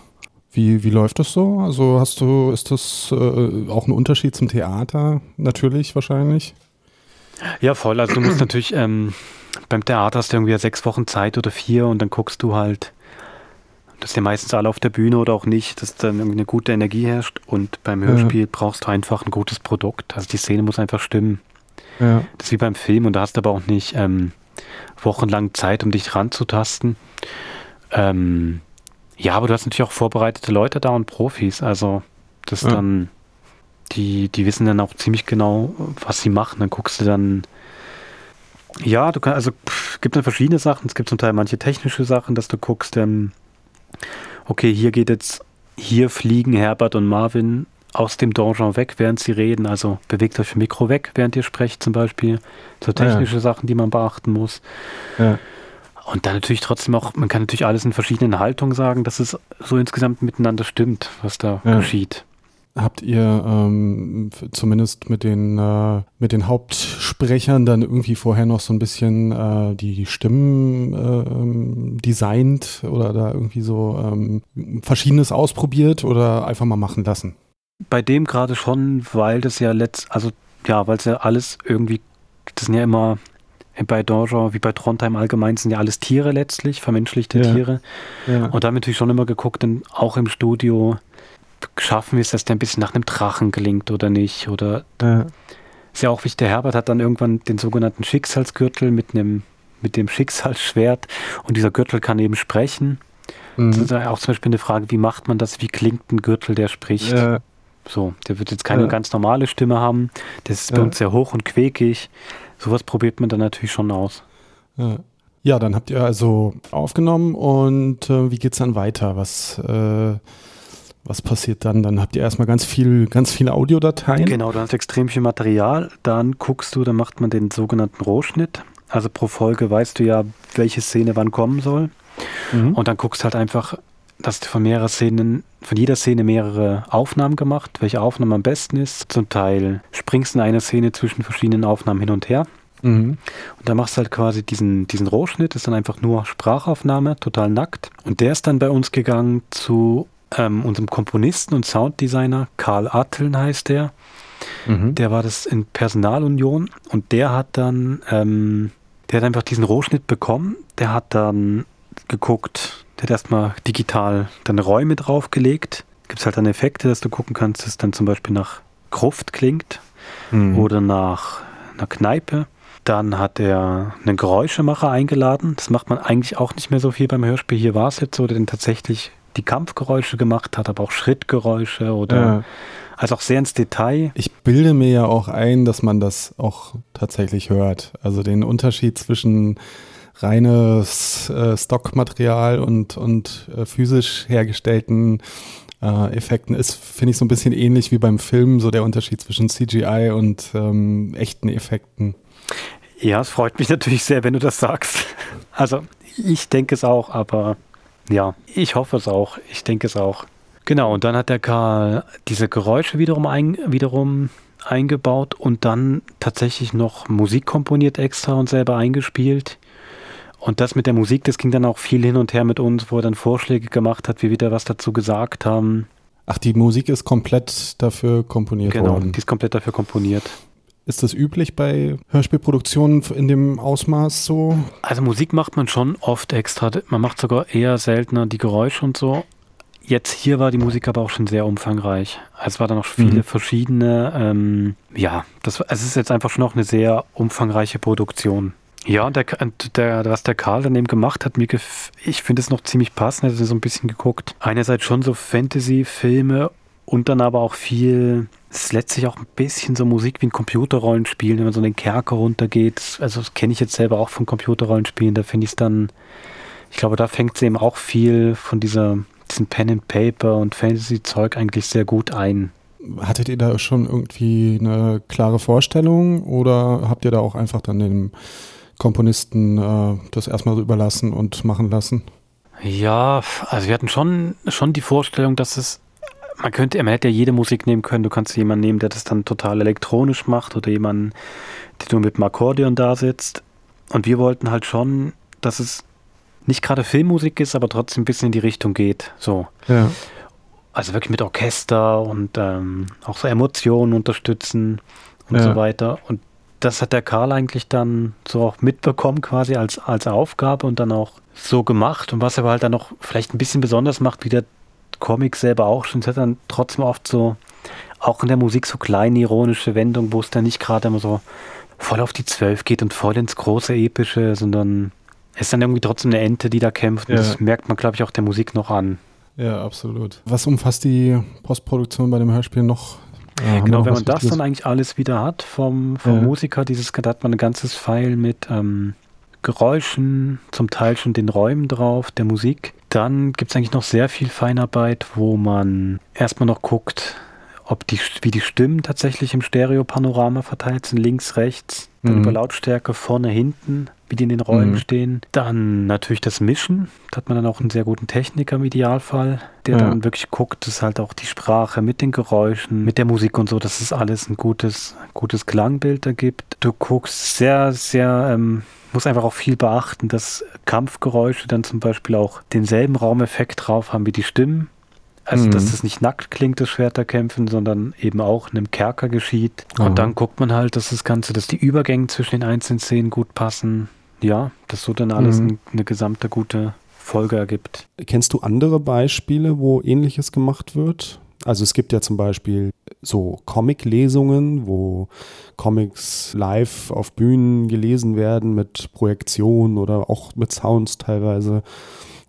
[SPEAKER 5] Wie, wie läuft das so? Also hast du, ist das äh, auch ein Unterschied zum Theater natürlich wahrscheinlich?
[SPEAKER 4] Ja, voll. Also du musst natürlich, ähm, beim Theater hast du irgendwie sechs Wochen Zeit oder vier und dann guckst du halt, dass ja meistens alle auf der Bühne oder auch nicht, dass dann irgendwie eine gute Energie herrscht und beim Hörspiel ja. brauchst du einfach ein gutes Produkt. Also die Szene muss einfach stimmen. Ja. Das ist wie beim Film und da hast du aber auch nicht ähm, wochenlang Zeit, um dich ranzutasten. Ähm, ja, aber du hast natürlich auch vorbereitete Leute da und Profis. Also das ja. dann, die, die wissen dann auch ziemlich genau, was sie machen. Dann guckst du dann, ja, du kannst, also es gibt dann verschiedene Sachen. Es gibt zum Teil manche technische Sachen, dass du guckst, ähm, okay, hier geht jetzt, hier fliegen Herbert und Marvin aus dem Donjon weg, während sie reden. Also bewegt euch vom Mikro weg, während ihr sprecht zum Beispiel. So technische ja. Sachen, die man beachten muss. Ja. Und dann natürlich trotzdem auch, man kann natürlich alles in verschiedenen Haltungen sagen, dass es so insgesamt miteinander stimmt, was da ja. geschieht.
[SPEAKER 5] Habt ihr ähm, zumindest mit den, äh, mit den Hauptsprechern dann irgendwie vorher noch so ein bisschen äh, die Stimmen äh, designt oder da irgendwie so ähm, Verschiedenes ausprobiert oder einfach mal machen lassen?
[SPEAKER 4] Bei dem gerade schon, weil das ja letzt, also ja, weil es ja alles irgendwie, das sind ja immer bei Donjon wie bei Trondheim allgemein sind ja alles Tiere letztlich, vermenschlichte ja. Tiere. Ja. Und da haben wir natürlich schon immer geguckt, denn auch im Studio schaffen wir es, dass der ein bisschen nach einem Drachen klingt oder nicht. Oder
[SPEAKER 5] ja.
[SPEAKER 4] ist ja auch wichtig, der Herbert hat dann irgendwann den sogenannten Schicksalsgürtel mit einem mit dem Schicksalsschwert und dieser Gürtel kann eben sprechen. Mhm. Das ist auch zum Beispiel eine Frage, wie macht man das? Wie klingt ein Gürtel, der spricht? Ja. So, der wird jetzt keine ja. ganz normale Stimme haben. Das ist bei uns sehr hoch und quäkig. Sowas probiert man dann natürlich schon aus.
[SPEAKER 5] Ja. Ja, dann habt ihr also aufgenommen und äh, wie geht's dann weiter? Was, äh, was passiert dann? Dann habt ihr erstmal ganz viel, ganz viele Audiodateien.
[SPEAKER 4] Genau, du hast extrem viel Material. Dann guckst du, dann macht man den sogenannten Rohschnitt. Also pro Folge weißt du ja, welche Szene wann kommen soll. Mhm. Und dann guckst halt einfach, dass du von mehreren Szenen, von jeder Szene mehrere Aufnahmen gemacht, welche Aufnahme am besten ist. Zum Teil springst du in einer Szene zwischen verschiedenen Aufnahmen hin und her. Mhm. Und da machst du halt quasi diesen, diesen Rohschnitt, ist dann einfach nur Sprachaufnahme, total nackt. Und der ist dann bei uns gegangen zu ähm, unserem Komponisten und Sounddesigner, Karl Atteln heißt der. Mhm. Der war das in Personalunion und der hat dann, ähm, der hat einfach diesen Rohschnitt bekommen. Der hat dann geguckt, der hat erstmal digital dann Räume draufgelegt. Gibt es halt dann Effekte, dass du gucken kannst, dass es dann zum Beispiel nach Gruft klingt mhm. oder nach einer Kneipe. Dann hat er einen Geräuschemacher eingeladen. Das macht man eigentlich auch nicht mehr so viel beim Hörspiel. Hier war es jetzt so, der dann tatsächlich die Kampfgeräusche gemacht hat, aber auch Schrittgeräusche oder ja. also auch sehr ins Detail.
[SPEAKER 5] Ich bilde mir ja auch ein, dass man das auch tatsächlich hört. Also den Unterschied zwischen reines äh, Stockmaterial und, und äh, physisch hergestellten äh, Effekten ist, finde ich so ein bisschen ähnlich wie beim Film, so der Unterschied zwischen CGI und ähm, echten Effekten.
[SPEAKER 4] Ja, es freut mich natürlich sehr, wenn du das sagst. Also ich denke es auch, aber ja, ich hoffe es auch. Ich denke es auch. Genau, und dann hat der Karl diese Geräusche wiederum, ein, wiederum eingebaut und dann tatsächlich noch Musik komponiert extra und selber eingespielt. Und das mit der Musik, das ging dann auch viel hin und her mit uns, wo er dann Vorschläge gemacht hat, wie wir da was dazu gesagt haben.
[SPEAKER 5] Ach, die Musik ist komplett dafür komponiert
[SPEAKER 4] genau,
[SPEAKER 5] worden.
[SPEAKER 4] Genau, die ist komplett dafür komponiert.
[SPEAKER 5] Ist das üblich bei Hörspielproduktionen in dem Ausmaß so?
[SPEAKER 4] Also Musik macht man schon oft extra. Man macht sogar eher seltener die Geräusche und so. Jetzt hier war die Musik aber auch schon sehr umfangreich. Also es waren da noch viele mhm. verschiedene, ähm, ja, das, es ist jetzt einfach schon noch eine sehr umfangreiche Produktion. Ja, und der, der, was der Karl dann eben gemacht hat, mir ich finde es noch ziemlich passend, hat so ein bisschen geguckt. Einerseits schon so Fantasy-Filme und dann aber auch viel, es ist letztlich auch ein bisschen so Musik wie ein Computerrollenspiel, wenn man so den Kerker runtergeht. Also das kenne ich jetzt selber auch von Computerrollenspielen, da finde ich es dann, ich glaube, da fängt es eben auch viel von dieser, diesem Pen and Paper und Fantasy-Zeug eigentlich sehr gut ein.
[SPEAKER 5] Hattet ihr da schon irgendwie eine klare Vorstellung oder habt ihr da auch einfach dann dem Komponisten äh, das erstmal so überlassen und machen lassen?
[SPEAKER 4] Ja, also wir hatten schon, schon die Vorstellung, dass es man könnte, man hätte ja jede Musik nehmen können. Du kannst jemanden nehmen, der das dann total elektronisch macht oder jemanden, der nur mit dem Akkordeon da sitzt. Und wir wollten halt schon, dass es nicht gerade Filmmusik ist, aber trotzdem ein bisschen in die Richtung geht. So. Ja. Also wirklich mit Orchester und ähm, auch so Emotionen unterstützen und ja. so weiter. Und das hat der Karl eigentlich dann so auch mitbekommen, quasi als, als Aufgabe und dann auch so gemacht. Und was er aber halt dann noch vielleicht ein bisschen besonders macht, wie der Comic selber auch schon. Es hat dann trotzdem oft so, auch in der Musik so kleine ironische Wendungen, wo es dann nicht gerade immer so voll auf die Zwölf geht und voll ins große Epische, sondern es ist dann irgendwie trotzdem eine Ente, die da kämpft. Und ja. das merkt man, glaube ich, auch der Musik noch an.
[SPEAKER 5] Ja, absolut. Was umfasst die Postproduktion bei dem Hörspiel noch?
[SPEAKER 4] Ja, genau, wenn man das dann eigentlich alles wieder hat vom, vom ja. Musiker, dieses, da hat man ein ganzes Pfeil mit ähm, Geräuschen, zum Teil schon den Räumen drauf, der Musik. Dann gibt es eigentlich noch sehr viel Feinarbeit, wo man erstmal noch guckt, ob die, wie die Stimmen tatsächlich im Stereopanorama verteilt sind, links, rechts, dann mhm. über Lautstärke vorne, hinten, wie die in den Räumen mhm. stehen. Dann natürlich das Mischen. Da hat man dann auch einen sehr guten Techniker im Idealfall, der ja. dann wirklich guckt, dass halt auch die Sprache mit den Geräuschen, mit der Musik und so, dass es alles ein gutes, gutes Klangbild ergibt. Du guckst sehr, sehr ähm, muss einfach auch viel beachten, dass Kampfgeräusche dann zum Beispiel auch denselben Raumeffekt drauf haben wie die Stimmen. Also, mhm. dass es nicht nackt klingt, das Schwerterkämpfen, sondern eben auch in einem Kerker geschieht. Mhm. Und dann guckt man halt, dass das Ganze, dass die Übergänge zwischen den einzelnen Szenen gut passen. Ja, dass so dann alles mhm. eine gesamte gute Folge ergibt.
[SPEAKER 5] Kennst du andere Beispiele, wo ähnliches gemacht wird?
[SPEAKER 3] Also es gibt ja zum Beispiel so Comic-Lesungen, wo Comics live auf Bühnen gelesen werden mit Projektionen oder auch mit Sounds teilweise.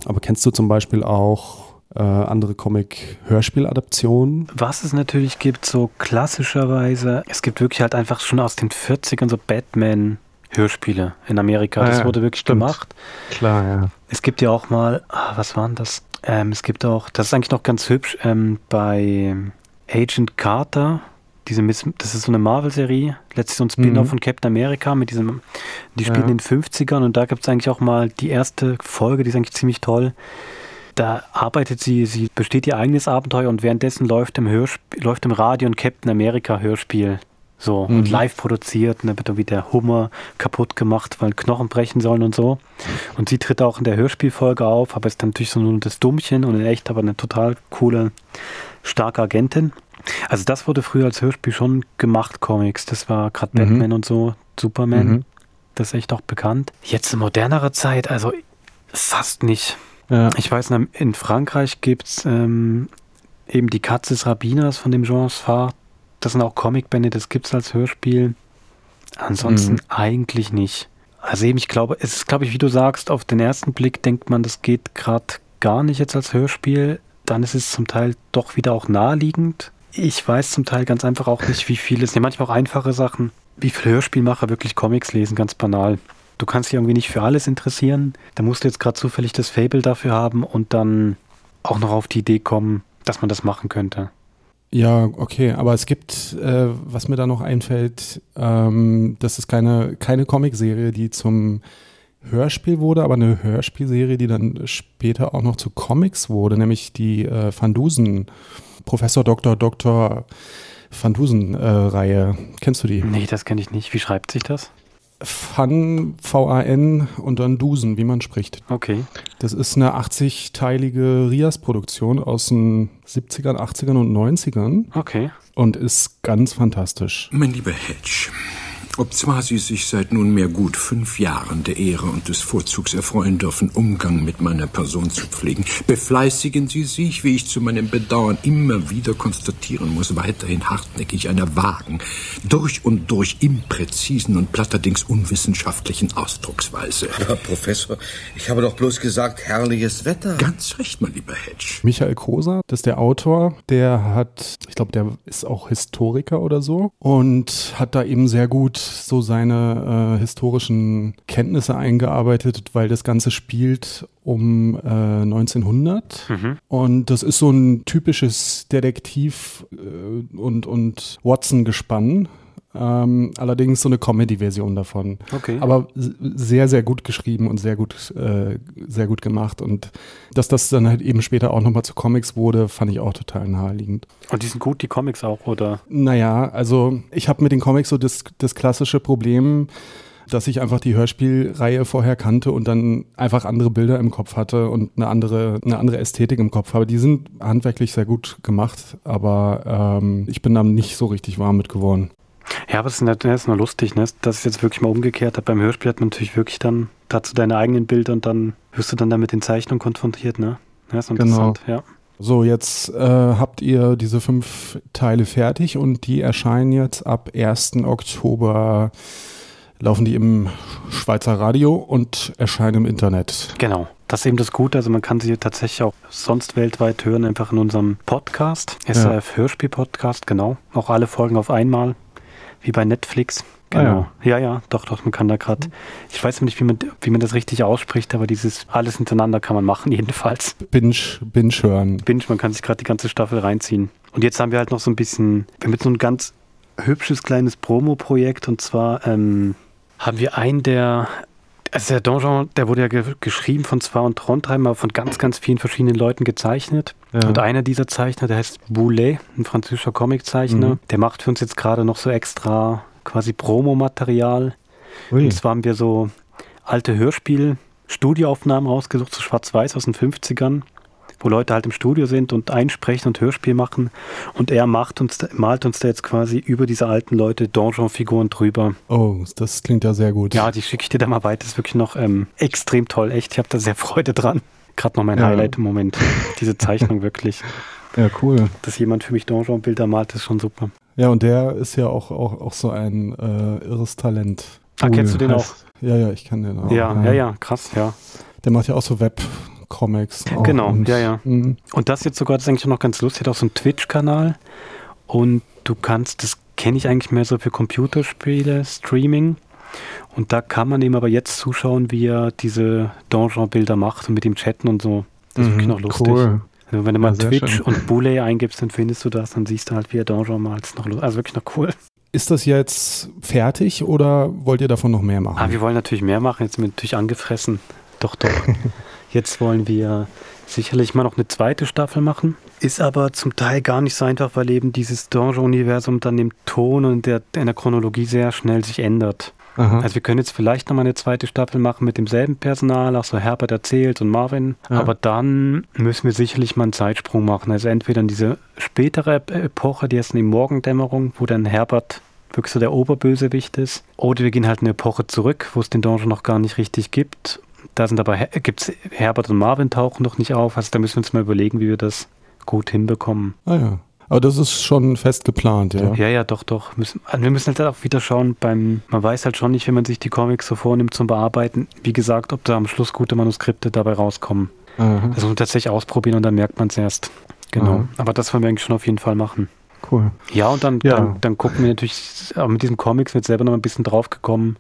[SPEAKER 3] Aber kennst du zum Beispiel auch äh, andere Comic-Hörspieladaptionen?
[SPEAKER 4] Was es natürlich gibt, so klassischerweise, es gibt wirklich halt einfach schon aus den 40ern so Batman Hörspiele in Amerika.
[SPEAKER 7] Ah,
[SPEAKER 4] das
[SPEAKER 7] ja,
[SPEAKER 4] wurde wirklich
[SPEAKER 7] stimmt.
[SPEAKER 4] gemacht.
[SPEAKER 7] Klar, ja.
[SPEAKER 4] Es gibt ja auch mal, ah, was waren das? Ähm, es gibt auch, das ist eigentlich noch ganz hübsch, ähm, bei Agent Carter, diese Miss, das ist so eine Marvel-Serie, letztlich so ein Spin-off
[SPEAKER 5] Mhm.
[SPEAKER 4] von Captain America mit diesem, die spielen
[SPEAKER 7] Ja.
[SPEAKER 4] in den 50ern und da gibt es eigentlich auch mal die erste Folge, die ist eigentlich ziemlich toll. Da arbeitet sie, sie besteht ihr eigenes Abenteuer und währenddessen läuft im, Hörspiel, läuft im Radio ein Captain America Hörspiel. So, und
[SPEAKER 5] Mhm.
[SPEAKER 4] live produziert und da wird irgendwie der Hummer kaputt gemacht, weil Knochen brechen sollen und so. Und sie tritt auch in der Hörspielfolge auf, aber ist dann natürlich so nur das Dummchen und in echt aber eine total coole, starke Agentin. Also das wurde früher als Hörspiel schon gemacht, Comics. Das war gerade
[SPEAKER 5] Mhm.
[SPEAKER 4] Batman und so, Superman.
[SPEAKER 5] Mhm.
[SPEAKER 4] Das ist echt auch bekannt. Jetzt in modernerer Zeit, also fast nicht.
[SPEAKER 7] ja.
[SPEAKER 4] Ich weiß, in in Frankreich gibt es ähm, eben die Katze des Rabbiners von dem Jean Sfar. Das sind auch Comicbände, das gibt es als Hörspiel. Ansonsten
[SPEAKER 7] Mhm.
[SPEAKER 4] eigentlich nicht. Also eben, ich glaube, es ist, glaube ich, wie du sagst, auf den ersten Blick denkt man, das geht gerade gar nicht jetzt als Hörspiel. Dann ist es zum Teil doch wieder auch naheliegend. Ich weiß zum Teil ganz einfach auch nicht, wie viel es sind. Manchmal auch einfache Sachen. Wie viele Hörspielmacher wirklich Comics lesen, ganz banal. Du kannst dich irgendwie nicht für alles interessieren. Da musst du jetzt gerade zufällig das Fable dafür haben und dann auch noch auf die Idee kommen, dass man das machen könnte.
[SPEAKER 5] Ja, okay, aber es gibt, äh, was mir da noch einfällt, ähm, das ist keine, keine Comicserie, die zum Hörspiel wurde, aber eine Hörspielserie, die dann später auch noch zu Comics wurde, nämlich die äh, Van Dusen, Professor Dr. Dr. Van Dusen-Reihe. Kennst du die?
[SPEAKER 4] Nee, das kenne ich nicht. Wie schreibt sich das?
[SPEAKER 5] Van, V-A-N und dann Dusen, wie man spricht.
[SPEAKER 4] Okay.
[SPEAKER 5] Das ist eine 80-teilige Rias-Produktion aus den 70ern, 80ern und 90ern
[SPEAKER 4] Okay.
[SPEAKER 5] und ist ganz fantastisch.
[SPEAKER 8] Mein lieber Hedge, obzwar Sie sich seit nunmehr gut fünf Jahren der Ehre und des Vorzugs erfreuen dürfen, Umgang mit meiner Person zu pflegen, befleißigen Sie sich, wie ich zu meinem Bedauern immer wieder konstatieren muss, weiterhin hartnäckig einer vagen, durch und durch impräzisen und platterdings unwissenschaftlichen Ausdrucksweise.
[SPEAKER 9] Aber Professor, ich habe doch bloß gesagt, herrliches Wetter.
[SPEAKER 8] Ganz recht, mein lieber Hedge.
[SPEAKER 5] Michael Koser, das ist der Autor, der hat, ich glaube, der ist auch Historiker oder so und hat da eben sehr gut so seine äh, historischen Kenntnisse eingearbeitet, weil das Ganze spielt um äh, 1900 und das ist so ein typisches Detektiv- äh, und, und Watson-Gespann. Ähm, allerdings so eine Comedy-Version davon.
[SPEAKER 4] Okay.
[SPEAKER 5] Aber sehr, sehr gut geschrieben und sehr gut, äh, sehr gut gemacht. Und dass das dann halt eben später auch nochmal zu Comics wurde, fand ich auch total naheliegend.
[SPEAKER 4] Und die sind gut, die Comics auch, oder?
[SPEAKER 5] Naja, also ich habe mit den Comics so das, das klassische Problem, dass ich einfach die Hörspielreihe vorher kannte und dann einfach andere Bilder im Kopf hatte und eine andere, eine andere Ästhetik im Kopf habe. Die sind handwerklich sehr gut gemacht, aber ähm, ich bin da nicht so richtig warm mit geworden.
[SPEAKER 4] Ja, aber das ist, das ist nur lustig, ne? Das ist jetzt wirklich mal umgekehrt. Beim Hörspiel hat man natürlich wirklich dann dazu deine eigenen Bilder und dann wirst du dann da mit den Zeichnungen konfrontiert, ne? Ja, ist
[SPEAKER 5] Genau.
[SPEAKER 4] interessant, ja.
[SPEAKER 5] So, jetzt äh, habt ihr diese fünf Teile fertig und die erscheinen jetzt ab 1. Oktober, laufen die im Schweizer Radio und erscheinen im Internet.
[SPEAKER 4] Genau. Das ist eben das Gute. Also man kann sie tatsächlich auch sonst weltweit hören, einfach in unserem Podcast. SRF Hörspiel Podcast, genau. Auch alle Folgen auf einmal, wie bei Netflix.
[SPEAKER 5] Ah,
[SPEAKER 4] Genau. ja. ja, doch, doch, man kann da gerade. Ich weiß nicht, wie man, wie man das richtig ausspricht, aber dieses alles hintereinander kann man machen, jedenfalls.
[SPEAKER 5] Binge, Binge hören.
[SPEAKER 4] Binge, man kann sich gerade die ganze Staffel reinziehen. Und jetzt haben wir halt noch so ein bisschen, wir haben jetzt so ein ganz hübsches kleines Promo-Projekt und zwar ähm, haben wir einen der, also der Donjon, der wurde ja ge geschrieben von Zwar und Trondheim, aber von ganz, ganz vielen verschiedenen Leuten gezeichnet.
[SPEAKER 7] Ja.
[SPEAKER 4] Und einer dieser Zeichner, der heißt Boulet, ein französischer Comiczeichner,
[SPEAKER 7] Mhm.
[SPEAKER 4] der macht für uns jetzt gerade noch so extra quasi Promomaterial. Und zwar haben wir so alte Hörspiel-Studioaufnahmen rausgesucht, so schwarz-weiß aus den 50ern, wo Leute halt im Studio sind und einsprechen und Hörspiel machen. Und er macht uns, malt uns da jetzt quasi über diese alten Leute Donjon-Figuren drüber.
[SPEAKER 5] Oh, das klingt ja sehr gut.
[SPEAKER 4] Ja, die schicke ich dir da mal weiter. Das ist wirklich noch ähm, extrem toll, echt. Ich habe da sehr Freude dran. Gerade noch mein
[SPEAKER 7] Ja.
[SPEAKER 4] Highlight im Moment. Diese Zeichnung wirklich.
[SPEAKER 5] Ja, cool.
[SPEAKER 4] Dass jemand für mich Donjon-Bilder malt, ist schon super.
[SPEAKER 5] Ja, und der ist ja auch, auch, auch so ein äh, irres Talent.
[SPEAKER 4] Ah, kennst du den auch?
[SPEAKER 5] Ja, ja, ich kenne den auch.
[SPEAKER 4] Ja, ja, ja, krass, ja.
[SPEAKER 5] Der macht ja auch so Web-Comics.
[SPEAKER 4] Genau, und, ja, ja. Mh. Und das jetzt sogar, das ist eigentlich noch ganz lustig, hat auch so einen Twitch-Kanal und du kannst, das kenne ich eigentlich mehr so für Computerspiele, Streaming. Und da kann man ihm aber jetzt zuschauen, wie er diese Donjon-Bilder macht und mit ihm chatten und so. Das ist mhm, wirklich noch lustig. Cool. Also wenn du mal ja, Twitch schön. und Boule eingibst, dann findest du das, dann siehst du halt, wie er Donjon malt. Noch, also wirklich noch cool.
[SPEAKER 5] Ist das jetzt fertig oder wollt ihr davon noch mehr machen?
[SPEAKER 4] Ah, wir wollen natürlich mehr machen. Jetzt sind wir natürlich angefressen. Doch, doch. jetzt wollen wir sicherlich mal noch eine zweite Staffel machen. Ist aber zum Teil gar nicht so einfach, weil eben dieses Donjon-Universum dann im Ton und der, in der Chronologie sehr schnell sich ändert. Aha. Also wir können jetzt vielleicht noch mal eine zweite Staffel machen mit demselben Personal, auch so Herbert erzählt und Marvin. Ja. Aber dann müssen wir sicherlich mal einen Zeitsprung machen. Also entweder in diese spätere Epoche, die ist in die Morgendämmerung, wo dann Herbert wirklich so der Oberbösewicht ist. Oder wir gehen halt eine Epoche zurück, wo es den Donjon noch gar nicht richtig gibt. Da sind aber gibt's Herbert und Marvin tauchen noch nicht auf. Also da müssen wir uns mal überlegen, wie wir das gut hinbekommen.
[SPEAKER 5] Ah ja. Aber das ist schon fest geplant, ja.
[SPEAKER 4] Ja, ja, doch, doch. Müssen, also wir müssen halt auch wieder schauen, beim, man weiß halt schon nicht, wenn man sich die Comics so vornimmt zum Bearbeiten, wie gesagt, ob da am Schluss gute Manuskripte dabei rauskommen. Aha. Das muss man tatsächlich ausprobieren und dann merkt man es erst. Genau. Aha. Aber das wollen wir eigentlich schon auf jeden Fall machen.
[SPEAKER 5] Cool.
[SPEAKER 4] Ja, und dann, ja. dann, dann gucken wir natürlich, mit diesen Comics wird selber noch ein bisschen drauf gekommen,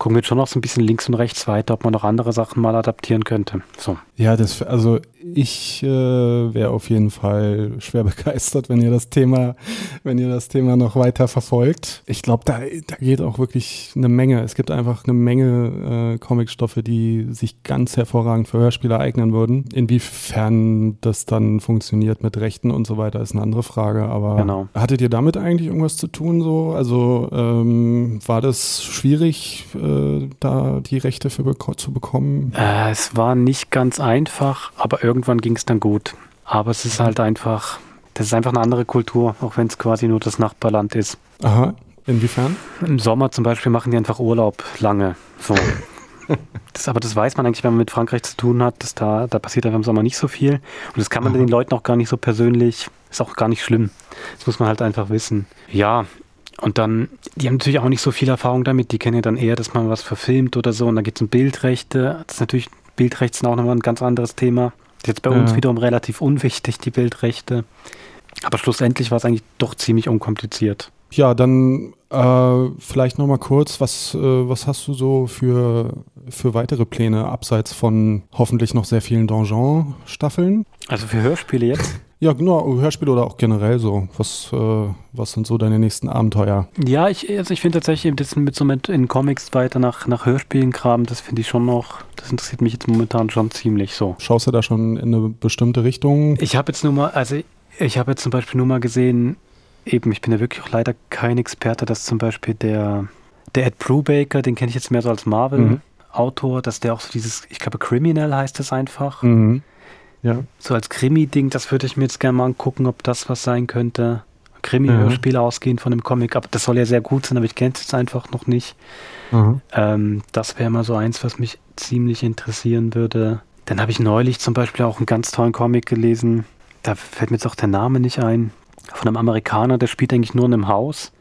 [SPEAKER 4] gucken wir jetzt schon noch so ein bisschen links und rechts weiter, ob man noch andere Sachen mal adaptieren könnte. So.
[SPEAKER 5] Ja, das, also ich äh, wäre auf jeden Fall schwer begeistert, wenn ihr das Thema, wenn ihr das Thema noch weiter verfolgt. Ich glaube, da, da geht auch wirklich eine Menge. Es gibt einfach eine Menge äh, Comicstoffe, die sich ganz hervorragend für Hörspiele eignen würden. Inwiefern das dann funktioniert mit Rechten und so weiter, ist eine andere Frage. Aber genau. hattet ihr damit eigentlich irgendwas zu tun? So, also ähm, war das schwierig? Äh, da die Rechte für zu bekommen?
[SPEAKER 4] Äh, es war nicht ganz einfach, aber irgendwann ging es dann gut. Aber es ist halt einfach, das ist einfach eine andere Kultur, auch wenn es quasi nur das Nachbarland ist.
[SPEAKER 5] Aha, inwiefern?
[SPEAKER 4] Im Sommer zum Beispiel machen die einfach Urlaub lange. So. Das, aber das weiß man eigentlich, wenn man mit Frankreich zu tun hat, dass da, da passiert einfach im Sommer nicht so viel. Und das kann man Aha. den Leuten auch gar nicht so persönlich, ist auch gar nicht schlimm. Das muss man halt einfach wissen. Ja, und dann, die haben natürlich auch nicht so viel Erfahrung damit. Die kennen ja dann eher, dass man was verfilmt oder so. Und da geht es um Bildrechte. Das ist natürlich, Bildrechte sind auch nochmal ein ganz anderes Thema. Ist jetzt bei ja. uns wiederum relativ unwichtig, die Bildrechte. Aber schlussendlich war es eigentlich doch ziemlich unkompliziert.
[SPEAKER 5] Ja, dann äh, vielleicht nochmal kurz, was, äh, was hast du so für, für weitere Pläne abseits von hoffentlich noch sehr vielen Donjon-Staffeln?
[SPEAKER 4] Also für Hörspiele jetzt?
[SPEAKER 5] Ja, genau, Hörspiele oder auch generell so. Was, äh, was sind so deine nächsten Abenteuer?
[SPEAKER 4] Ja, ich, also ich finde tatsächlich das mit so mit in Comics weiter nach, nach Hörspielen graben, das finde ich schon noch, das interessiert mich jetzt momentan schon ziemlich so.
[SPEAKER 5] Schaust du da schon in eine bestimmte Richtung?
[SPEAKER 4] Ich habe jetzt nur mal, also ich habe jetzt zum Beispiel nur mal gesehen, eben, ich bin ja wirklich auch leider kein Experte, dass zum Beispiel der, der Ed Brubaker, den kenne ich jetzt mehr so als Marvel-Autor, mhm. dass der auch so dieses, ich glaube, Criminal heißt das einfach. Mhm ja. So als Krimi-Ding, das würde ich mir jetzt gerne mal angucken, ob das was sein könnte. Krimi-Hörspiel mhm. ausgehend von dem Comic, aber das soll ja sehr gut sein, aber ich kenne es jetzt einfach noch nicht. Mhm. Ähm, das wäre mal so eins, was mich ziemlich interessieren würde. Dann habe ich neulich zum Beispiel auch einen ganz tollen Comic gelesen. Da fällt mir jetzt auch der Name nicht ein. Von einem Amerikaner, der spielt eigentlich nur in einem Haus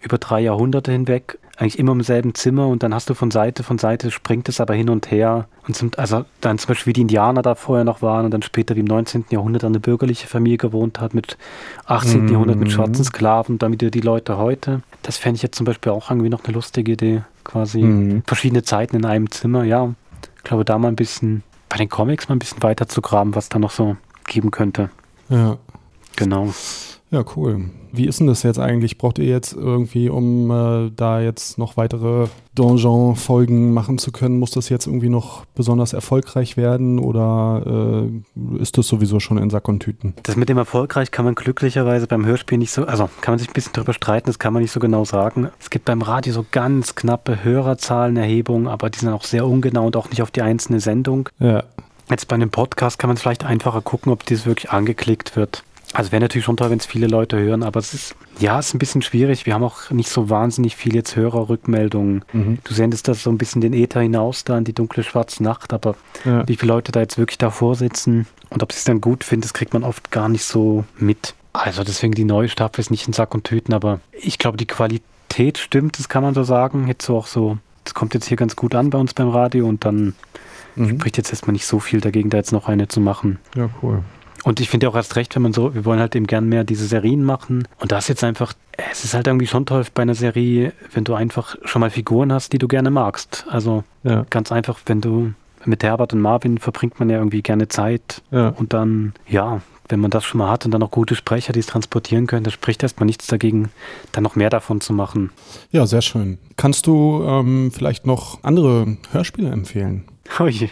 [SPEAKER 4] über drei Jahrhunderte hinweg eigentlich immer im selben Zimmer und dann hast du von Seite von Seite springt es aber hin und her und sind also dann zum Beispiel wie die Indianer da vorher noch waren und dann später wie im 19. Jahrhundert eine bürgerliche Familie gewohnt hat mit 18. Mhm. Jahrhundert mit schwarzen Sklaven, wieder die Leute heute. Das fände ich jetzt zum Beispiel auch irgendwie noch eine lustige Idee, quasi mhm. verschiedene Zeiten in einem Zimmer, ja. Ich glaube, da mal ein bisschen bei den Comics mal ein bisschen weiter zu graben, was da noch so geben könnte.
[SPEAKER 5] Ja.
[SPEAKER 4] Genau.
[SPEAKER 5] Ja, cool. Wie ist denn das jetzt eigentlich? Braucht ihr jetzt irgendwie, um äh, da jetzt noch weitere Donjon-Folgen machen zu können, muss das jetzt irgendwie noch besonders erfolgreich werden oder äh, ist das sowieso schon in Sack und Tüten?
[SPEAKER 4] Das mit dem erfolgreich kann man glücklicherweise beim Hörspiel nicht so, also kann man sich ein bisschen drüber streiten, das kann man nicht so genau sagen. Es gibt beim Radio so ganz knappe Hörerzahlenerhebungen, aber die sind auch sehr ungenau und auch nicht auf die einzelne Sendung.
[SPEAKER 5] Ja.
[SPEAKER 4] Jetzt bei einem Podcast kann man vielleicht einfacher gucken, ob dies wirklich angeklickt wird. Also wäre natürlich schon toll, wenn es viele Leute hören, aber es ist, ja, es ist ein bisschen schwierig. Wir haben auch nicht so wahnsinnig viel jetzt Hörerrückmeldungen. Mhm. Du sendest das so ein bisschen den Äther hinaus da in die dunkle schwarze Nacht, aber ja. wie viele Leute da jetzt wirklich davor sitzen und ob sie es dann gut finden, das kriegt man oft gar nicht so mit. Also deswegen die neue Staffel ist nicht in Sack und Tüten, aber ich glaube, die Qualität stimmt, das kann man so sagen. Jetzt so auch so, das kommt jetzt hier ganz gut an bei uns beim Radio und dann mhm. spricht jetzt erstmal nicht so viel dagegen, da jetzt noch eine zu machen.
[SPEAKER 3] Ja, cool.
[SPEAKER 4] Und ich finde auch erst recht, wenn man so, wir wollen halt eben gern mehr diese Serien machen. Und das jetzt einfach, es ist halt irgendwie schon toll bei einer Serie, wenn du einfach schon mal Figuren hast, die du gerne magst. Also ja. ganz einfach, wenn du mit Herbert und Marvin verbringt man ja irgendwie gerne Zeit. Ja. Und dann, ja, wenn man das schon mal hat und dann noch gute Sprecher, die es transportieren können, da spricht erstmal nichts dagegen, dann noch mehr davon zu machen.
[SPEAKER 3] Ja, sehr schön. Kannst du ähm, vielleicht noch andere Hörspiele empfehlen?
[SPEAKER 4] Oh je.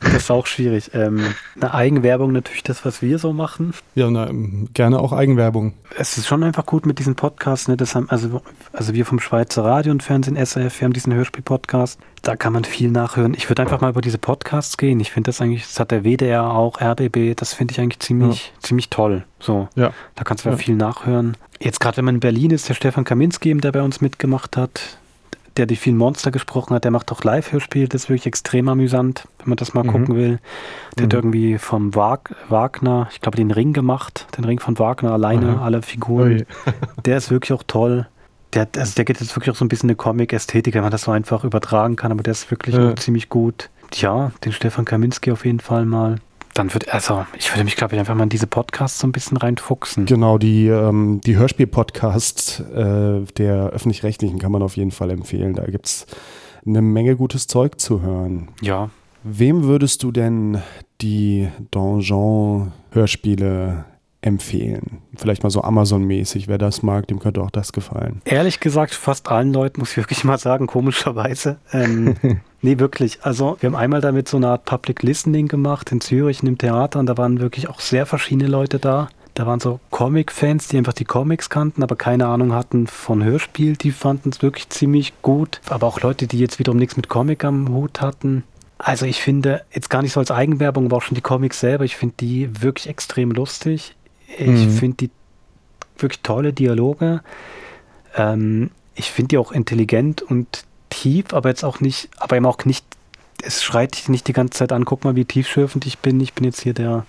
[SPEAKER 4] Das ist auch schwierig. Ähm, eine Eigenwerbung natürlich das, was wir so machen.
[SPEAKER 3] Ja, na, gerne auch Eigenwerbung.
[SPEAKER 4] Es ist schon einfach gut mit diesen Podcasts. Ne? Das haben, also, also wir vom Schweizer Radio und Fernsehen SRF, wir haben diesen Hörspiel-Podcast. Da kann man viel nachhören. Ich würde einfach mal über diese Podcasts gehen. Ich finde das eigentlich, das hat der WDR auch, RBB, das finde ich eigentlich ziemlich, ja. ziemlich toll. So, ja. da kannst du ja. viel nachhören. Jetzt gerade, wenn man in Berlin ist, der Stefan Kaminski, der bei uns mitgemacht hat, der die vielen Monster gesprochen hat, der macht auch Live-Hörspiel, das ist wirklich extrem amüsant, wenn man das mal mhm. gucken will. Der mhm. hat irgendwie vom Wag Wagner, ich glaube, den Ring gemacht, den Ring von Wagner alleine, mhm. alle Figuren. der ist wirklich auch toll. Der, also der geht jetzt wirklich auch so ein bisschen eine Comic-Ästhetik, wenn man das so einfach übertragen kann, aber der ist wirklich ja. ziemlich gut. Ja, den Stefan Kaminski auf jeden Fall mal dann würde, also ich würde mich, glaube ich, einfach mal in diese Podcasts so ein bisschen reinfuchsen.
[SPEAKER 3] Genau, die, ähm, die Hörspiel-Podcasts äh, der öffentlich-rechtlichen kann man auf jeden Fall empfehlen. Da gibt es eine Menge gutes Zeug zu hören.
[SPEAKER 4] Ja.
[SPEAKER 3] Wem würdest du denn die Donjon-Hörspiele empfehlen? Vielleicht mal so Amazon-mäßig, wer das mag, dem könnte auch das gefallen.
[SPEAKER 4] Ehrlich gesagt, fast allen Leuten, muss ich wirklich mal sagen, komischerweise. Ähm, nee, wirklich. Also, wir haben einmal damit so eine Art Public Listening gemacht in Zürich in dem Theater und da waren wirklich auch sehr verschiedene Leute da. Da waren so Comic-Fans, die einfach die Comics kannten, aber keine Ahnung hatten von Hörspiel. Die fanden es wirklich ziemlich gut. Aber auch Leute, die jetzt wiederum nichts mit Comic am Hut hatten. Also ich finde, jetzt gar nicht so als Eigenwerbung, aber auch schon die Comics selber, ich finde die wirklich extrem lustig. Ich mhm. finde die wirklich tolle Dialoge. Ähm, ich finde die auch intelligent und tief, aber jetzt auch nicht, aber eben auch nicht, es schreit dich nicht die ganze Zeit an, guck mal, wie tiefschürfend ich bin. Ich bin jetzt hier der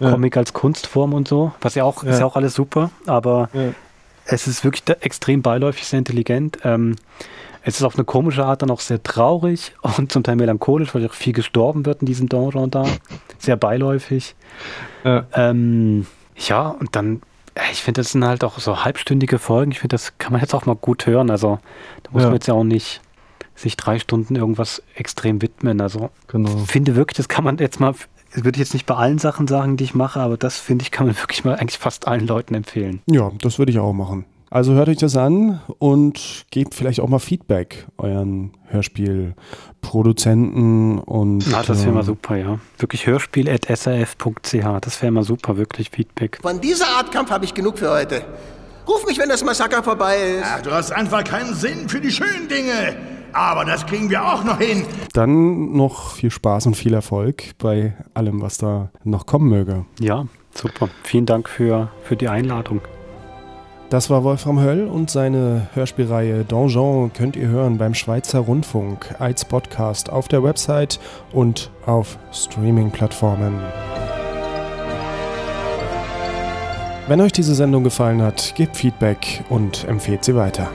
[SPEAKER 4] ja. Comic als Kunstform und so. Was ja auch, ja. ist ja auch alles super, aber ja. es ist wirklich extrem beiläufig, sehr intelligent. Ähm, es ist auf eine komische Art dann auch sehr traurig und zum Teil melancholisch, weil auch viel gestorben wird in diesem Donjon da. Sehr beiläufig. Ähm, ja, und dann, ich finde, das sind halt auch so halbstündige Folgen. Ich finde, das kann man jetzt auch mal gut hören. Also, da muss ja. man jetzt ja auch nicht sich drei Stunden irgendwas extrem widmen. Also, genau. finde wirklich, das kann man jetzt mal, das würde ich jetzt nicht bei allen Sachen sagen, die ich mache, aber das finde ich, kann man wirklich mal eigentlich fast allen Leuten empfehlen.
[SPEAKER 3] Ja, das würde ich auch machen. Also hört euch das an und gebt vielleicht auch mal Feedback euren Hörspielproduzenten und.
[SPEAKER 4] Ja, das wäre mal super, ja. Wirklich hörspiel.srf.ch. Das wäre mal super, wirklich Feedback.
[SPEAKER 1] Von dieser Art Kampf habe ich genug für heute. Ruf mich, wenn das Massaker vorbei ist.
[SPEAKER 7] Ach, du hast einfach keinen Sinn für die schönen Dinge. Aber das kriegen wir auch noch hin.
[SPEAKER 3] Dann noch viel Spaß und viel Erfolg bei allem, was da noch kommen möge.
[SPEAKER 4] Ja, super. Vielen Dank für, für die Einladung.
[SPEAKER 3] Das war Wolfram Höll und seine Hörspielreihe Donjon könnt ihr hören beim Schweizer Rundfunk als Podcast auf der Website und auf Streaming-Plattformen. Wenn euch diese Sendung gefallen hat, gebt Feedback und empfehlt sie weiter.